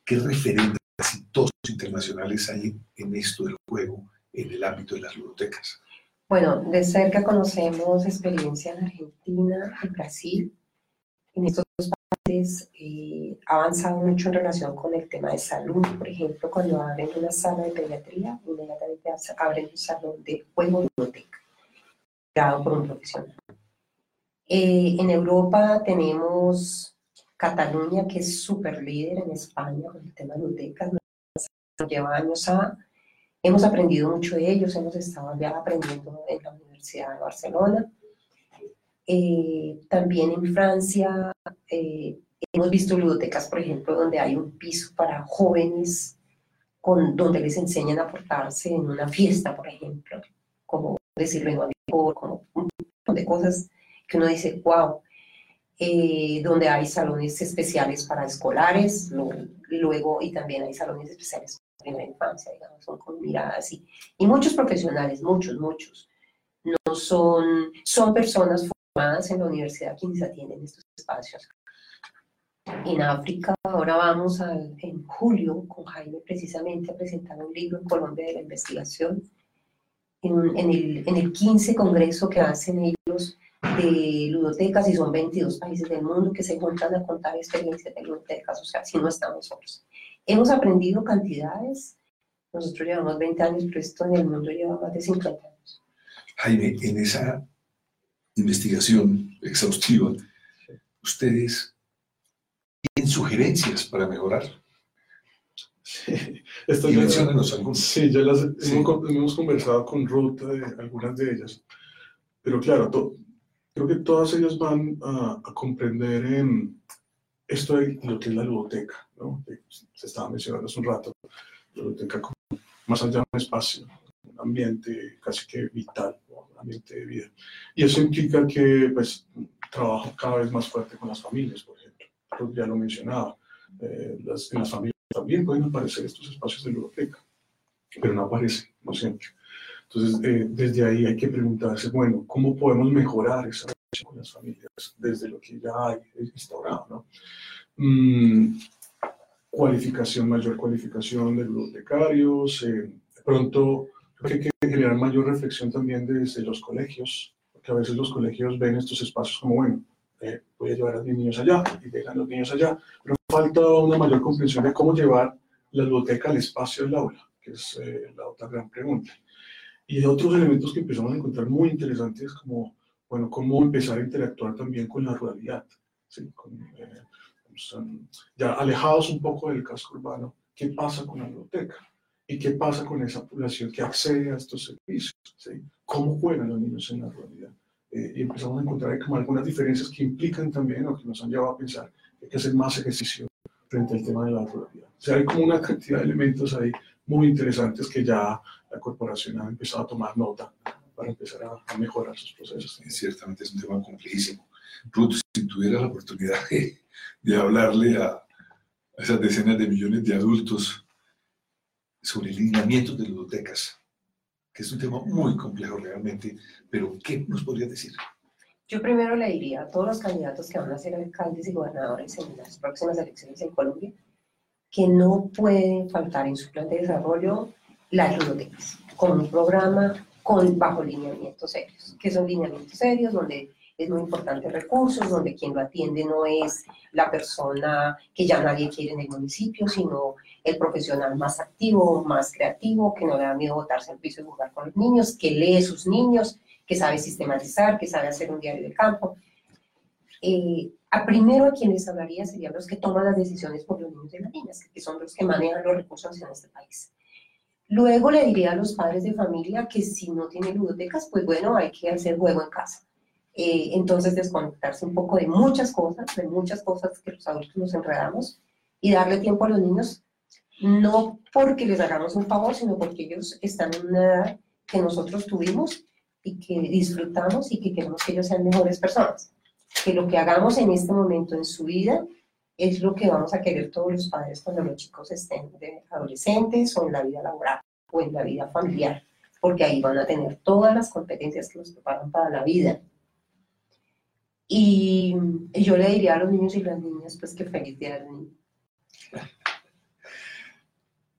qué referentes exitosos internacionales hay en esto del juego en el ámbito de las ludotecas. Bueno, de cerca conocemos experiencia en Argentina, en Brasil. En estos dos países eh, ha avanzado mucho en relación con el tema de salud. Por ejemplo, cuando abren una sala de pediatría, inmediatamente abren un salón de juego biblioteca, creado por un profesional. Eh, en Europa tenemos Cataluña, que es súper líder en España con el tema de bibliotecas. Nos lleva años a Hemos aprendido mucho de ellos, hemos estado ya aprendiendo en la Universidad de Barcelona. Eh, también en Francia eh, hemos visto ludotecas, por ejemplo, donde hay un piso para jóvenes, con, donde les enseñan a portarse en una fiesta, por ejemplo, como decirlo en como un montón de cosas que uno dice, wow. Eh, donde hay salones especiales para escolares, luego, y también hay salones especiales primera infancia, digamos, son con miradas así. Y muchos profesionales, muchos, muchos, no son, son personas formadas en la universidad quienes atienden estos espacios. En África, ahora vamos a- en julio con Jaime precisamente a presentar un libro en Colombia de la investigación, en el, en el 15 congreso que hacen ellos de ludotecas y son 22 países del mundo que se juntan a contar experiencias de ludotecas, o sea, si no estamos solos. Hemos aprendido cantidades. Nosotros llevamos 20 años, pero esto en el mundo lleva más de 50 años. Jaime, en esa investigación exhaustiva, ustedes tienen sugerencias para mejorar. Esto Y ya- menciónenos algunas. Sí, ya las Sí. Hemos, hemos conversado con Ruth de algunas de ellas, pero claro, to- creo que todas ellas van a, a comprender en esto de lo que es la ludoteca, ¿no? Que se estaba mencionando hace un rato, la ludoteca como más allá de un espacio, un ambiente casi que vital, ¿no? un ambiente de vida. Y eso implica que, pues, trabajo cada vez más fuerte con las familias, por ejemplo. Ya lo mencionaba, eh, las- en las familias también pueden aparecer estos espacios de ludoteca pero no aparece, no siempre. Entonces, eh, desde ahí hay que preguntarse, bueno, ¿cómo podemos mejorar esa relación con las familias desde lo que ya hay instaurado? ¿no? Mm, cualificación, mayor cualificación de bibliotecarios, eh, pronto creo que hay que generar mayor reflexión también desde los colegios, porque a veces los colegios ven estos espacios como, bueno, eh, voy a llevar a mis niños allá y dejan los niños allá, pero falta una mayor comprensión de cómo llevar la biblioteca al espacio del aula que es la otra gran pregunta. Y otros elementos que empezamos a encontrar muy interesantes, como, bueno, cómo empezar a interactuar también con la ruralidad, ¿sí? Con, eh, um, ya alejados un poco del casco urbano, ¿qué pasa con la biblioteca? ¿Y qué pasa con esa población que accede a estos servicios? ¿sí? ¿Cómo juegan los niños en la ruralidad? Eh, y empezamos a encontrar como algunas diferencias que implican también o que nos han llevado a pensar que hay que hacer más ejercicio frente al tema de la ruralidad. O sea, hay como una cantidad de elementos ahí muy interesantes que ya la corporación ha empezado a tomar nota para empezar a, a mejorar sus procesos. Sí, Ciertamente es un tema complejísimo. Ruth, si tuviera la oportunidad de, de hablarle a, a esas decenas de millones de adultos sobre lineamientos de ludotecas, que es un tema muy complejo realmente, pero ¿qué nos podría decir? Yo primero le diría a todos los candidatos que van a ser alcaldes y gobernadores en las próximas elecciones en Colombia que no pueden faltar en su plan de desarrollo las bibliotecas, con un programa con, bajo lineamientos serios, que son lineamientos serios donde es muy importante recursos, donde quien lo atiende no es la persona que ya nadie quiere en el municipio, sino el profesional más activo, más creativo, que no le da miedo botarse al piso y jugar con los niños, que lee sus niños, que sabe sistematizar, que sabe hacer un diario de campo. Eh, a primero a quienes hablaría serían los que toman las decisiones por los niños y las niñas, que son los que manejan los recursos en este país. Luego le diría a los padres de familia que si no tienen ludotecas, pues bueno, hay que hacer juego en casa. Eh, entonces desconectarse un poco de muchas cosas, de muchas cosas que los adultos nos enredamos y darle tiempo a los niños, no porque les hagamos un favor, sino porque ellos están en una edad que nosotros tuvimos y que disfrutamos y que queremos que ellos sean mejores personas. Que lo que hagamos en este momento en su vida es lo que vamos a querer todos los padres cuando los chicos estén de adolescentes o en la vida laboral o en la vida familiar, porque ahí van a tener todas las competencias que los preparan para la vida. Y yo le diría a los niños y las niñas, pues que feliz día del niño.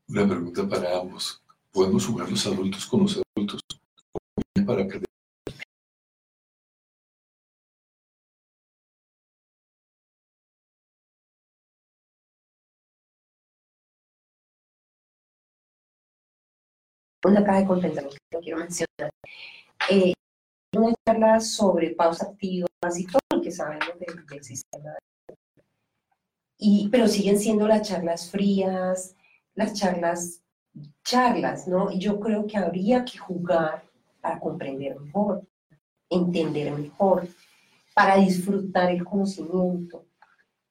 Una pregunta para ambos. ¿Podemos jugar los adultos con los adultos para aprender? Una caja de compensación que quiero mencionar. Eh, una charla sobre pausa activa y todo lo que sabemos del, del sistema. Y, pero siguen siendo las charlas frías, las charlas, charlas, ¿no? Y yo creo que habría que jugar para comprender mejor, entender mejor, para disfrutar el conocimiento.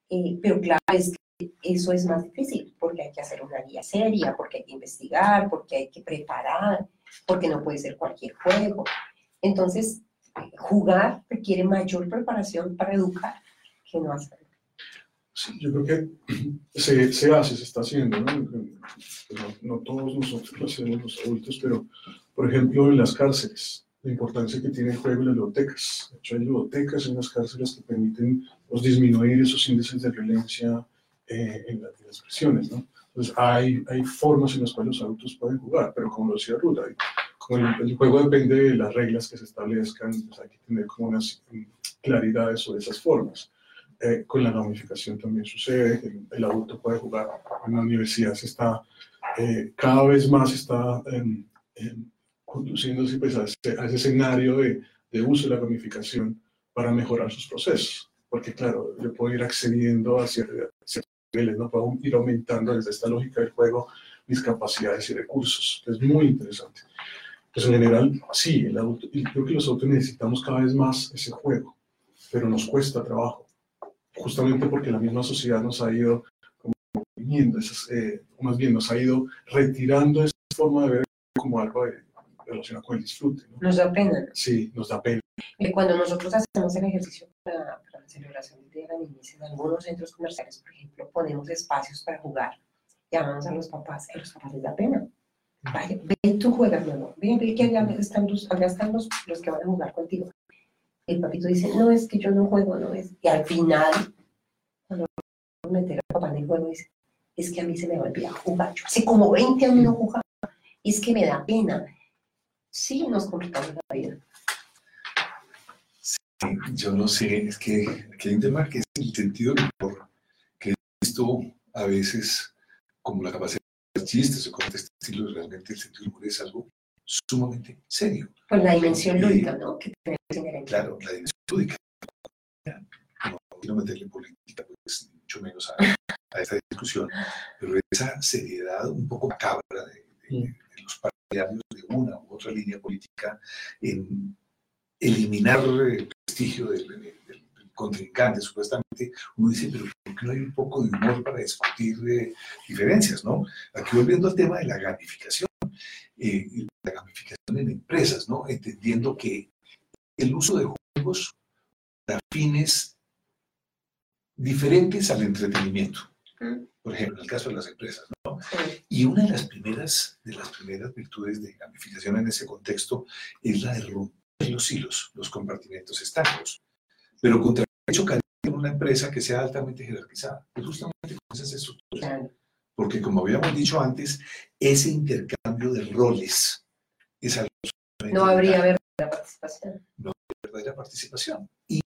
Eh, pero claro, es eso es más difícil, porque hay que hacer una guía seria, porque hay que investigar, porque hay que preparar, porque no puede ser cualquier juego. Entonces, jugar requiere mayor preparación para educar que no hacerlo. Sí, yo creo que se, se hace, se está haciendo, ¿no? No, todos nosotros lo hacemos los adultos, pero por ejemplo en las cárceles, la importancia que tiene el juego en las bibliotecas. De hecho, hay bibliotecas en las cárceles que permiten pues, disminuir esos índices de violencia eh, en, las, en, las, prisiones, ¿no? Entonces, hay, hay formas en las cuales los adultos pueden jugar, pero como lo decía Ruth, hay, como el, el, juego depende de las reglas que se establezcan, pues hay que tener como unas claridades sobre esas formas. Eh, con la gamificación también sucede, el, el, adulto puede jugar, en la universidad se está, eh, cada vez más está eh, conduciéndose pues, a, ese, a, ese, escenario de, de, uso de la gamificación para mejorar sus procesos, porque claro, yo puedo ir accediendo a ciertos niveles, ¿no? puedo ir aumentando desde esta lógica del juego mis capacidades y recursos, es muy interesante. Pues en general, sí, el adulto, y creo que los adultos necesitamos cada vez más ese juego, pero nos cuesta trabajo justamente porque la misma sociedad nos ha ido como viendo, esas, eh, o más bien nos ha ido retirando esa forma de ver como algo de, relacionado con el disfrute. ¿no? Nos da pena. Sí, nos da pena. Cuando nosotros hacemos el ejercicio para la celebración del Día de la Niñez en algunos centros comerciales, por ejemplo, ponemos espacios para jugar, llamamos a los papás, a los papás les da pena. Vaya, ven tú juegas, mi amor, ven, ven que allá están, los, allá están los, los que van a jugar contigo el papito dice, no, es que yo no juego, no es. Y al final, cuando meter a papá en el juego, dice, es que a mí se me va a olvidar jugar. Yo hace como 20 años no jugaba. Es que me da pena. Sí, nos complicamos la vida. Yo no sé, es que, que hay un tema que es el sentido del humor, que he visto a veces como la capacidad de hacer chistes o de este estilo, realmente el sentido del humor es algo sumamente serio. Pues la dimensión lúdica, ¿no? Que claro, la dimensión lúdica. No quiero meterle política, pues mucho menos a, a, esta discusión, pero esa seriedad un poco macabra de, de, de los partidarios de una u otra línea política en eliminar el prestigio del, del, del, contrincante, supuestamente, uno dice, pero ¿por qué no hay un poco de humor para discutir eh, diferencias, no? Aquí volviendo al tema de la gamificación, eh, la gamificación en empresas, ¿no? Entendiendo que el uso de juegos para fines diferentes al entretenimiento. Por ejemplo, en el caso de las empresas, ¿no? Y una de las primeras, de las primeras virtudes de gamificación en ese contexto es la de romper los hilos, los compartimentos estancos. Pero contra el hecho en una empresa que sea altamente jerarquizada, es justamente con esas estructuras. Porque como habíamos dicho antes, ese intercambio de roles es algo no habría verdadera participación. No habría verdadera participación. Y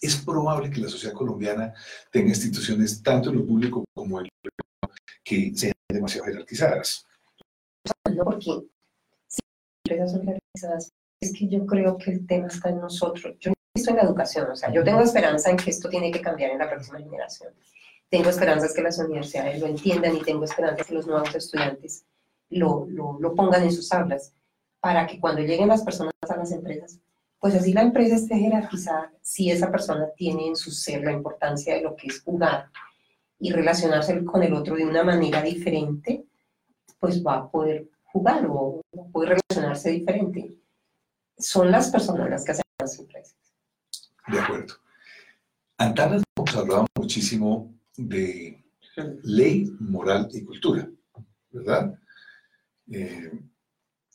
es probable que la sociedad colombiana tenga instituciones, tanto en lo público como en lo privado, que sean demasiado jerarquizadas. No, porque si las empresas son jerarquizadas, es que yo creo que el tema está en nosotros. Yo insisto en la educación, o sea, yo tengo esperanza en que esto tiene que cambiar en la próxima generación. Tengo esperanzas que las universidades lo entiendan y tengo esperanza que los nuevos estudiantes lo, lo, lo pongan en sus aulas para que cuando lleguen las personas a las empresas, pues así la empresa esté jerarquizada si esa persona tiene en su ser la importancia de lo que es jugar y relacionarse con el otro de una manera diferente, pues va a poder jugar o a poder relacionarse diferente. Son las personas las que hacen las empresas. De acuerdo. Antanas hemos hablado muchísimo de ley, moral y cultura, ¿verdad? Eh,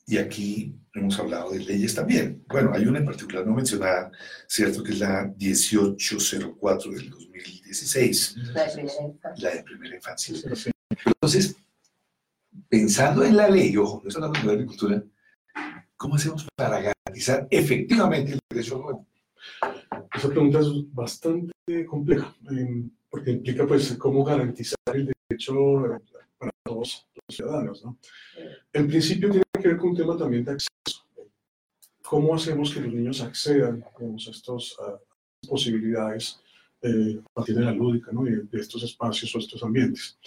y aquí hemos hablado de leyes también. Bueno, hay una en particular no mencionada, ¿cierto? Que es la 1804 del 2016, La de primera infancia. la de primera infancia. Entonces, pensando en la ley, ojo, no estamos hablando de agricultura, ¿cómo hacemos para garantizar efectivamente el derecho al? Esa pregunta es bastante compleja, eh, porque implica pues cómo garantizar el derecho para todos los ciudadanos. ¿no? En principio tiene que ver con un tema también de acceso. ¿Cómo hacemos que los niños accedan a estas posibilidades eh, a partir de la lúdica, ¿no? de, estos espacios o estos ambientes?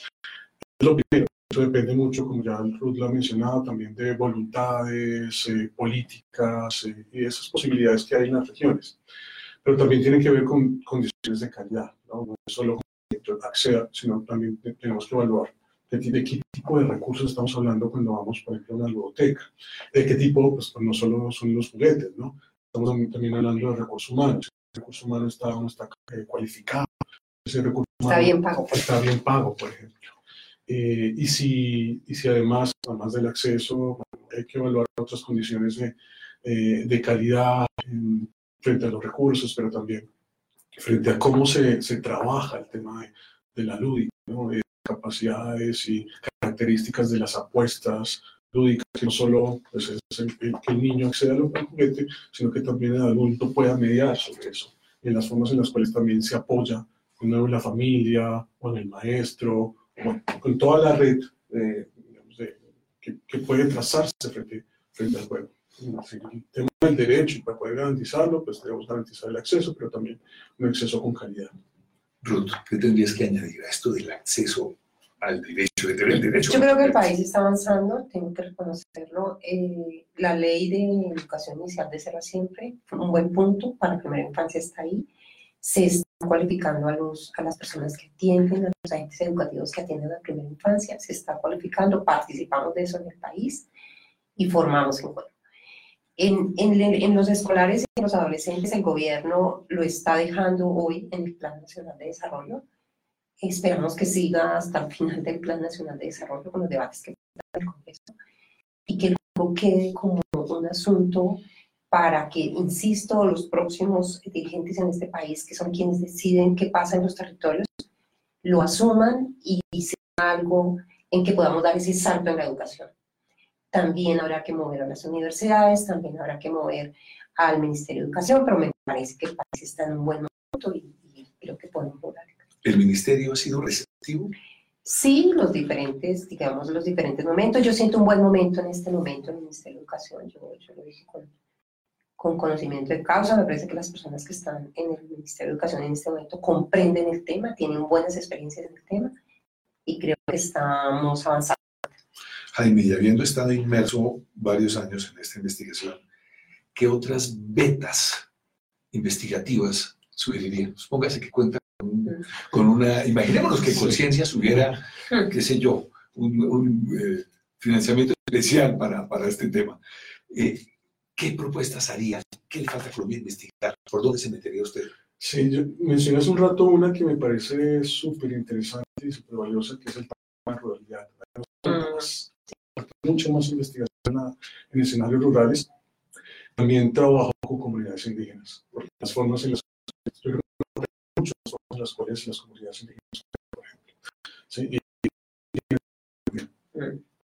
Es lo primero. Eso depende mucho, como ya Ruth lo ha mencionado, también de voluntades eh, políticas eh, y esas posibilidades que hay en las regiones. Pero también tiene que ver con condiciones de calidad, no, no es solo acceda, sino también te- tenemos que evaluar de, de qué tipo de recursos estamos hablando cuando vamos, por ejemplo, a una ludoteca. De qué tipo, pues, no solo son los juguetes, ¿no? Estamos también, también hablando de recursos humanos. El recurso humano está, no está eh, cualificado. Ese recurso Está humano bien pago. Está bien pago, por ejemplo. Eh, y, si, y si además, además del acceso, hay que evaluar otras condiciones de, eh, de calidad en- frente a los recursos, pero también frente a cómo se, se trabaja el tema de, de la lúdica, ¿no? de capacidades y características de las apuestas lúdicas, que no solo pues, es el, el- que el niño acceda al juguete, sino que también el adulto pueda mediar sobre eso, en las formas en las cuales también se apoya en la familia, o en el maestro, bueno, con toda la red eh, digamos, de- que, que puede trazarse frente, frente al juego. El tema del derecho, y para poder garantizarlo, pues debemos garantizar el acceso, pero también un acceso con calidad. Ruth, ¿qué tendrías que añadir a esto del acceso al derecho, de tener el derecho? Yo creo que el país está avanzando, tengo que reconocerlo. Eh, la ley de educación inicial de cero a siempre fue un buen punto para la primera infancia está ahí. Se está cualificando a, los, a las personas que atienden, a los agentes educativos que atienden a la primera infancia, se está cualificando, participamos de eso en el país y formamos en juego. En, en, en los escolares y en los adolescentes el gobierno lo está dejando hoy en el Plan Nacional de Desarrollo. Esperamos que siga hasta el final del Plan Nacional de Desarrollo con los debates que el Congreso y que luego quede como un asunto para que, insisto, los próximos dirigentes en este país, que son quienes deciden qué pasa en los territorios, lo asuman y sea algo en que podamos dar ese salto en la educación. También habrá que mover a las universidades, también habrá que mover al Ministerio de Educación, pero me parece que el país está en un buen momento y, y creo que podemos lograr. ¿El ministerio ha sido receptivo? Sí, los diferentes, digamos, los diferentes momentos. Yo siento un buen momento en este momento en el Ministerio de Educación. Yo, yo lo dije con, con conocimiento de causa. Me parece que las personas que están en el Ministerio de Educación en este momento comprenden el tema, tienen buenas experiencias en el tema y creo que estamos avanzando. Jaime, y habiendo estado inmerso varios años en esta investigación, ¿qué otras vetas investigativas sugeriríamos? Póngase que cuenta con, con una, imaginémonos que Conciencia hubiera, qué sé yo, un, un, eh, financiamiento especial para, para este tema. Eh, ¿Qué propuestas haría? ¿Qué le falta a Colombia investigar? ¿Por dónde se metería usted? Sí, yo mencioné hace un rato una que me parece súper interesante y súper valiosa, que es el tema de ruralidad. Más- Mucha más investigación en escenarios rurales. También trabajo con comunidades indígenas, porque las formas en las yo creo que muchas formas en las cuales las comunidades indígenas, por ejemplo, ¿sí? Y-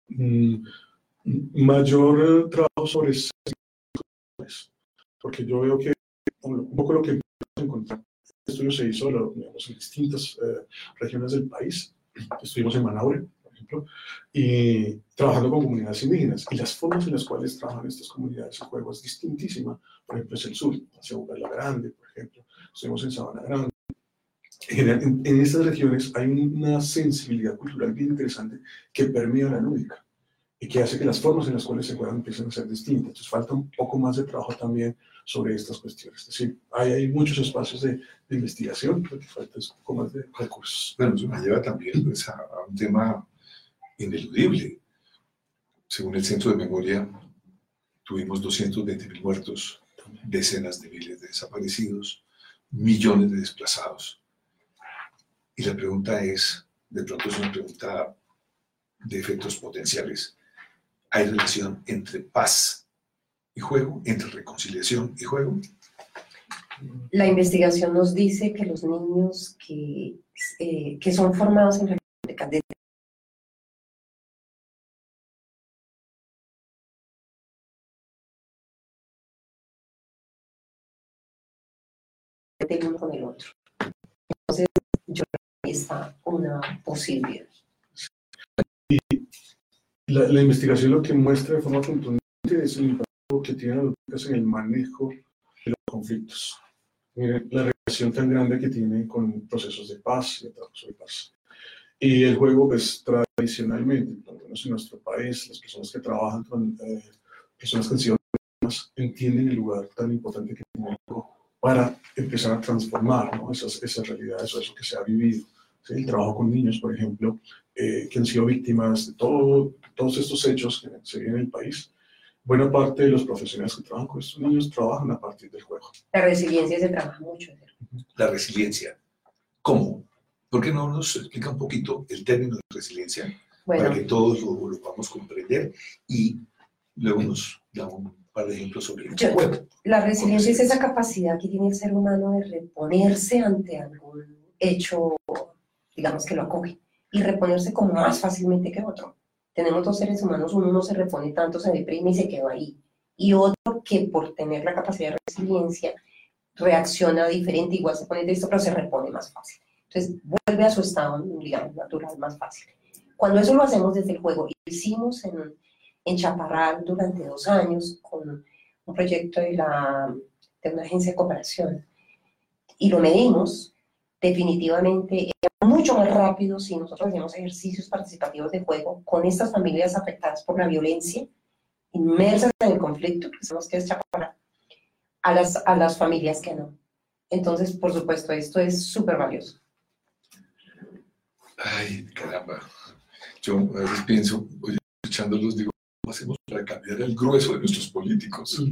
Mm, mayor eh, trabajo sobre porque yo veo que un poco lo que encontrar este estudio se hizo digamos, en distintas eh, regiones del país. Estuvimos en Manaure, por ejemplo, y trabajando con comunidades indígenas. Y las formas en las cuales trabajan estas comunidades en juego es distintísima. Por ejemplo, es el sur, hacia La Grande, por ejemplo, estuvimos en Sabana Grande. En, en estas regiones hay una sensibilidad cultural bien interesante que permea la lúdica y que hace que las formas en las cuales se juegan empiecen a ser distintas. Entonces falta un poco más de trabajo también sobre estas cuestiones. Es decir, hay, hay muchos espacios de, de investigación, lo que falta es un poco más de recursos. Bueno, eso me lleva también pues, a, a un tema ineludible. Según el Centro de Memoria, tuvimos 220 mil muertos, decenas de miles de desaparecidos, millones de desplazados. Y la pregunta es, de pronto es una pregunta de efectos potenciales. ¿Hay relación entre paz y juego, entre reconciliación y juego? La investigación nos dice que los niños que, eh, que son formados en de el uno con el otro. Entonces, yo creo que ahí está una posibilidad. La, la investigación lo que muestra de forma contundente es el impacto que tienen en el manejo de los conflictos. La relación tan grande que tiene con procesos de paz y trabajo de paz. Y el juego, pues tradicionalmente, por lo menos en nuestro país, las personas que trabajan con eh, personas que han sido entienden el lugar tan importante que tiene el juego para empezar a transformar ¿no? esas, esas realidades o eso que se ha vivido. ¿sí? El trabajo con niños, por ejemplo, eh, que han sido víctimas de todo, todos estos hechos que se viven en el país. Buena parte de los profesionales que trabajan con estos niños trabajan a partir del juego. La resiliencia se trabaja mucho. La resiliencia. ¿Cómo? ¿Por qué no nos explica un poquito el término de resiliencia Bueno, para que todos lo, lo podamos comprender y luego nos da un par de ejemplos sobre el Yo- juego? la resiliencia es esa capacidad que tiene el ser humano de reponerse ante algún hecho, digamos, que lo acoge, y reponerse como más fácilmente que otro. Tenemos dos seres humanos, uno no se repone tanto, se deprime y se queda ahí, y otro que por tener la capacidad de resiliencia reacciona diferente, igual se pone triste, pero se repone más fácil. Entonces vuelve a su estado, digamos, natural más fácil. Cuando eso lo hacemos desde el juego, y lo hicimos en, en Chaparral durante dos años con un proyecto de, la, de una agencia de cooperación, y lo medimos, definitivamente mucho más rápido si nosotros hacíamos ejercicios participativos de juego con estas familias afectadas por la violencia, inmersas en el conflicto, que sabemos que es Chaparral, a las, a las familias que no. Entonces, por supuesto, esto es súper valioso. Ay, caramba. Yo a veces pienso, oye, escuchándolos, digo, ¿cómo hacemos para cambiar el grueso de nuestros políticos?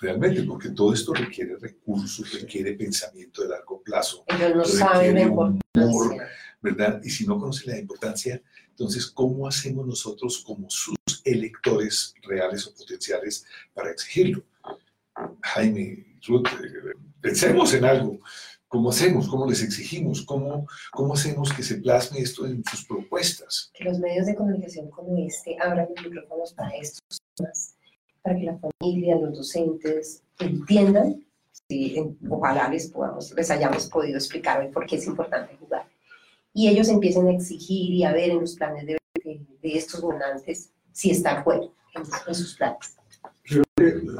Realmente, porque todo esto requiere recursos, requiere pensamiento de largo plazo, Ellos no saben la importancia. ¿verdad? Y si no conocen la importancia, entonces, ¿cómo hacemos nosotros como sus electores reales o potenciales para exigirlo? Jaime, Ruth, pensemos en algo. ¿Cómo hacemos? ¿Cómo les exigimos? ¿Cómo, ¿Cómo hacemos que se plasme esto en sus propuestas? que los medios de comunicación como este abran los micrófonos para estos temas, para que la familia, los docentes entiendan, si, en- ojalá les, podamos, les hayamos podido explicar hoy por qué es importante jugar. Y ellos empiecen a exigir y a ver en los planes de, de- de estos gobernantes si está juego en, en sus planes.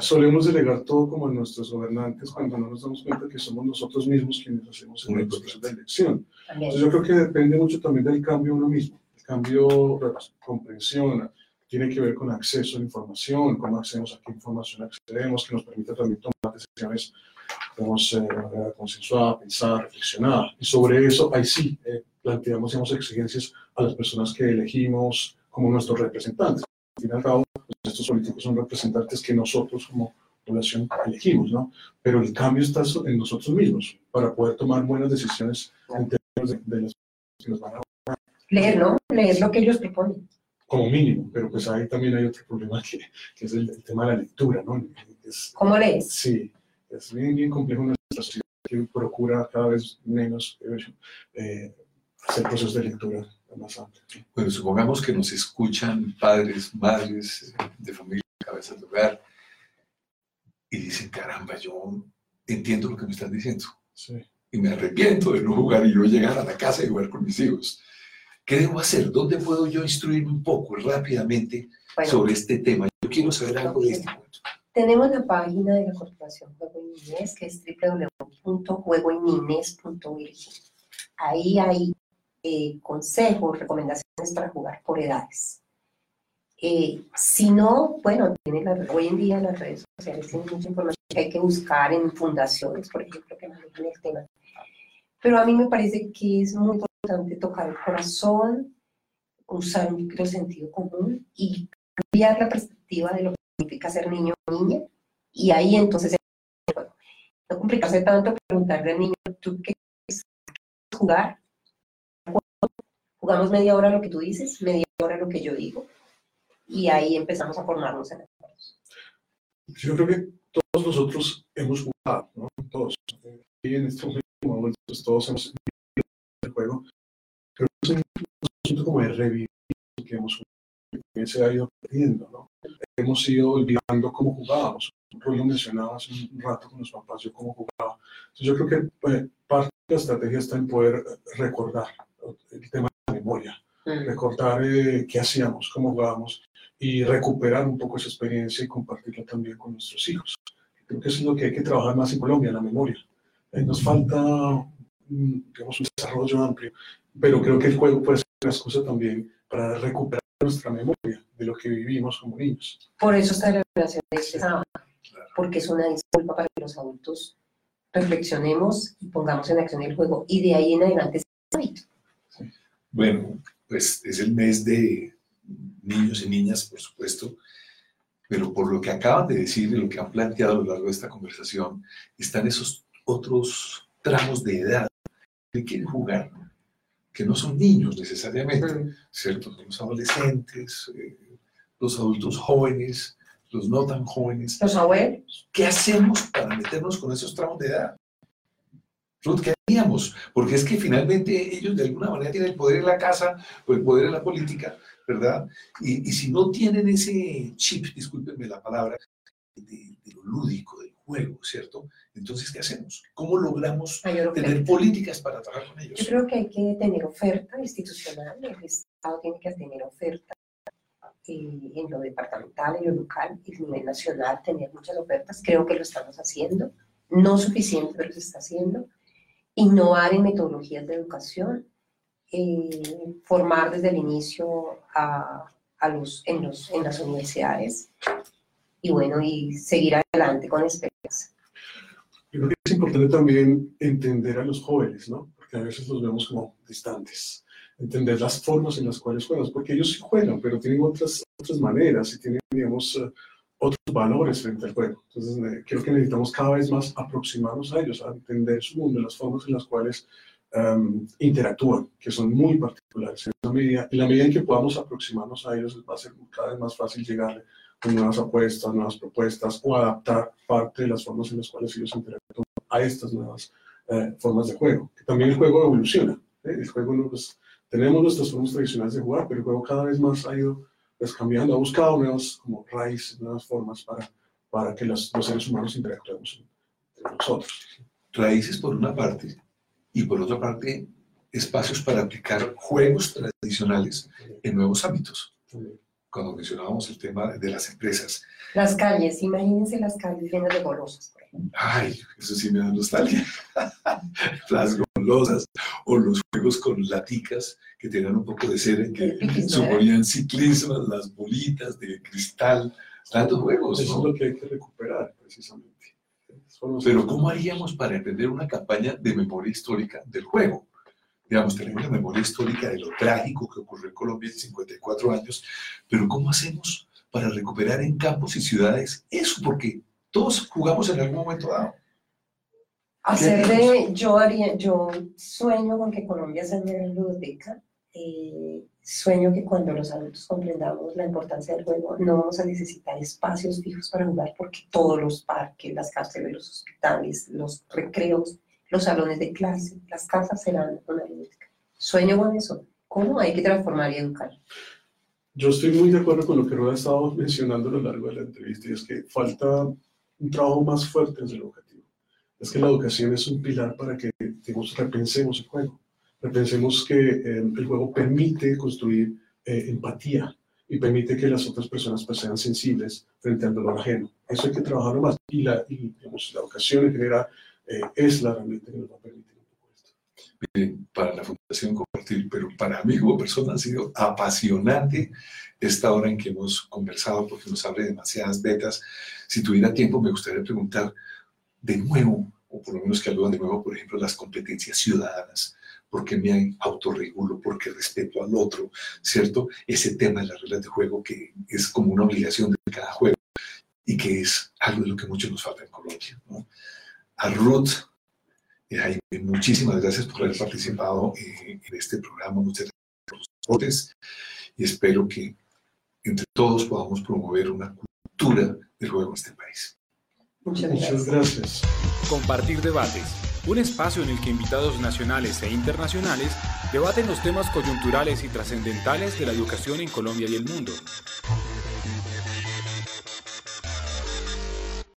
Solemos delegar todo como a nuestros gobernantes cuando no nos damos cuenta que somos nosotros mismos quienes hacemos el proceso de elección. También. Entonces yo creo que depende mucho también del cambio uno mismo, el cambio de comprensión, tiene que ver con acceso a la información, cómo accedemos a qué información accedemos, que nos permite también tomar decisiones digamos, eh, de manera consensuada, pensada, reflexionada. Y sobre eso, ahí sí, eh, planteamos digamos, exigencias a las personas que elegimos como nuestros representantes. Al fin y al cabo, pues, estos políticos son representantes que nosotros como población elegimos, ¿no? Pero el cambio está en nosotros mismos para poder tomar buenas decisiones en términos de, de las que nos van a Leer, ¿no? Leer lo que ellos proponen. Como mínimo, pero pues ahí también hay otro problema que, que es el, el tema de la lectura, ¿no? Es, ¿Cómo lees? sí, es bien, bien complejo en nuestra sociedad que procura cada vez menos eh, hacer procesos de lectura más amplios. ¿no? Bueno, supongamos que nos escuchan padres, madres eh, de familia, cabezas de hogar, y dicen, caramba, yo entiendo lo que me están diciendo. Sí. y me arrepiento de no jugar y no llegar a la casa y jugar con mis hijos. ¿Qué debo hacer? ¿Dónde puedo yo instruirme un poco rápidamente Bueno, sobre este tema? Yo quiero saber algo de este cuento. tenemos la página de la Corporación Juego y Niñez, que es www.juegoyniñez.org. Ahí hay eh, consejos, recomendaciones para jugar por edades. Eh, si no, bueno, tiene la- hoy en día las redes sociales tienen mucha información que hay que buscar en fundaciones, por ejemplo, que manejan el tema. Pero a mí me parece que es muy importante tocar el corazón, usar un sentido común y cambiar la perspectiva de lo que significa ser niño o niña. Y ahí entonces bueno, no complicarse tanto, preguntarle al niño, ¿tú qué quieres jugar? Jugamos media hora lo que tú dices, media hora lo que yo digo. Y ahí empezamos a formarnos en acuerdos. Yo creo que todos nosotros hemos jugado, ¿no? Todos. Eh, Y en estos momentos todos hemos. Pero es un asunto como de revivir que hemos que se ha ido perdiendo, ¿no? Hemos ido olvidando cómo jugábamos. Rollo mencionaba hace un rato con los papás yo cómo jugaba. Entonces yo creo que eh, parte de la estrategia está en poder eh, recordar el tema de la memoria recordar eh, qué hacíamos, cómo jugábamos y recuperar un poco esa experiencia y compartirla también con nuestros hijos. Creo que eso es lo que hay que trabajar más en Colombia, la memoria. Eh, nos falta, mm, digamos, un desarrollo amplio, pero creo que el juego puede ser una excusa también para recuperar nuestra memoria de lo que vivimos como niños. Por eso está la relación de este sábado, porque es una disculpa para que los adultos reflexionemos y pongamos en acción el juego. Y de ahí en adelante hábito. Bueno, pues es el mes de niños y niñas, por supuesto, pero por lo que acaban de decir y lo que han planteado a lo largo de esta conversación, están esos otros tramos de edad que quieren jugar, que no son niños necesariamente, ¿cierto? Los adolescentes, eh, los adultos jóvenes, los no tan jóvenes. Los abuelos, ¿Qué hacemos para meternos con esos tramos de edad? Ruth, ¿qué haríamos? Porque es que finalmente ellos de alguna manera tienen el poder en la casa o el poder en la política, ¿verdad? Y, y si no tienen ese chip, discúlpenme la palabra, de, de lo lúdico, del juego, ¿cierto? Entonces, ¿qué hacemos? ¿Cómo logramos tener políticas para trabajar con Yo ellos? creo que hay que tener oferta institucional, el Estado tiene que tener oferta eh, en lo departamental, en lo local, y a nivel nacional, tener muchas ofertas. Creo que lo estamos haciendo, no suficiente, pero se está haciendo. Innovar en metodologías de educación, eh, formar desde el inicio a, a los, en, los, en las universidades y bueno, y seguir adelante con esperanza. Yo creo que es importante también entender a los jóvenes, ¿no? Porque a veces los vemos como distantes. Entender las formas en las cuales juegan, porque ellos sí juegan, pero tienen otras, otras maneras y tienen, digamos, eh, otros valores frente al juego. Entonces, eh, creo que necesitamos cada vez más aproximarnos a ellos, a entender su mundo, las formas en las cuales em, interactúan, que son muy particulares. En la, medida, en la medida en que podamos aproximarnos a ellos, va a ser cada vez más fácil llegarle con nuevas apuestas, nuevas propuestas o adaptar parte de las formas en las cuales ellos interactúan a estas nuevas eh, formas de juego. Que también el juego evoluciona. ¿eh? El juego no, pues, tenemos nuestras formas tradicionales de jugar, pero el juego cada vez más ha ido pues, cambiando, ha buscado nuevas como raíces, nuevas formas para, para que los, los seres humanos interactuemos entre nosotros. Raíces por una parte y por otra parte espacios para aplicar juegos tradicionales en nuevos ámbitos. Cuando mencionábamos el tema de las empresas, Las calles, imagínense las calles llenas de golosas. Ay, eso sí me da nostalgia. Las golosas o los juegos con laticas que tenían un poco de cera que suponían ciclismo, las bolitas de cristal, tantos juegos. Eso es lo que hay que recuperar, precisamente. Pero ¿cómo haríamos para emprender una campaña de memoria histórica del juego? Digamos, tenemos la memoria histórica de lo trágico que ocurrió en Colombia hace 54 años, pero ¿cómo hacemos para recuperar en campos y ciudades eso? Porque todos jugamos en algún momento dado. Hacer de, yo haría, yo sueño con que Colombia sea una biblioteca. eh, sueño que cuando los adultos comprendamos la importancia del juego, no vamos a necesitar espacios fijos para jugar porque todos los parques, las cárceles, los hospitales, los recreos, los salones de clase, las casas serán una biblioteca. Sueño con eso. ¿Cómo hay que transformar y educar? Yo estoy muy de acuerdo con lo que Rueda ha estado mencionando a lo largo de la entrevista y es que falta un trabajo más fuerte desde el educativo. Es que la educación es un pilar para que digamos, repensemos el juego. Pensemos que eh, el juego permite construir eh, empatía y permite que las otras personas pues, sean sensibles frente al dolor ajeno. Eso hay que trabajarlo más. Y la, y, digamos, la educación en general eh, es la herramienta que nos va a permitir. Miren, para la Fundación Compartir, pero para mí como persona ha sido apasionante esta hora en que hemos conversado porque nos abre demasiadas betas. Si tuviera tiempo, me gustaría preguntar de nuevo, o por lo menos que hablan de nuevo, por ejemplo, las competencias ciudadanas porque me autorregulo, porque respeto al otro, ¿cierto? Ese tema de las reglas de juego que es como una obligación de cada juego y que es algo de lo que mucho nos falta en Colombia. ¿no? A Ruth, eh, muchísimas gracias por haber participado eh, en este programa, muchas gracias por los aportes y espero que entre todos podamos promover una cultura del juego en este país. Muchas gracias. Muchas gracias. Compartir debates un espacio en el que invitados nacionales e internacionales debaten los temas coyunturales y trascendentales de la educación en Colombia y el mundo.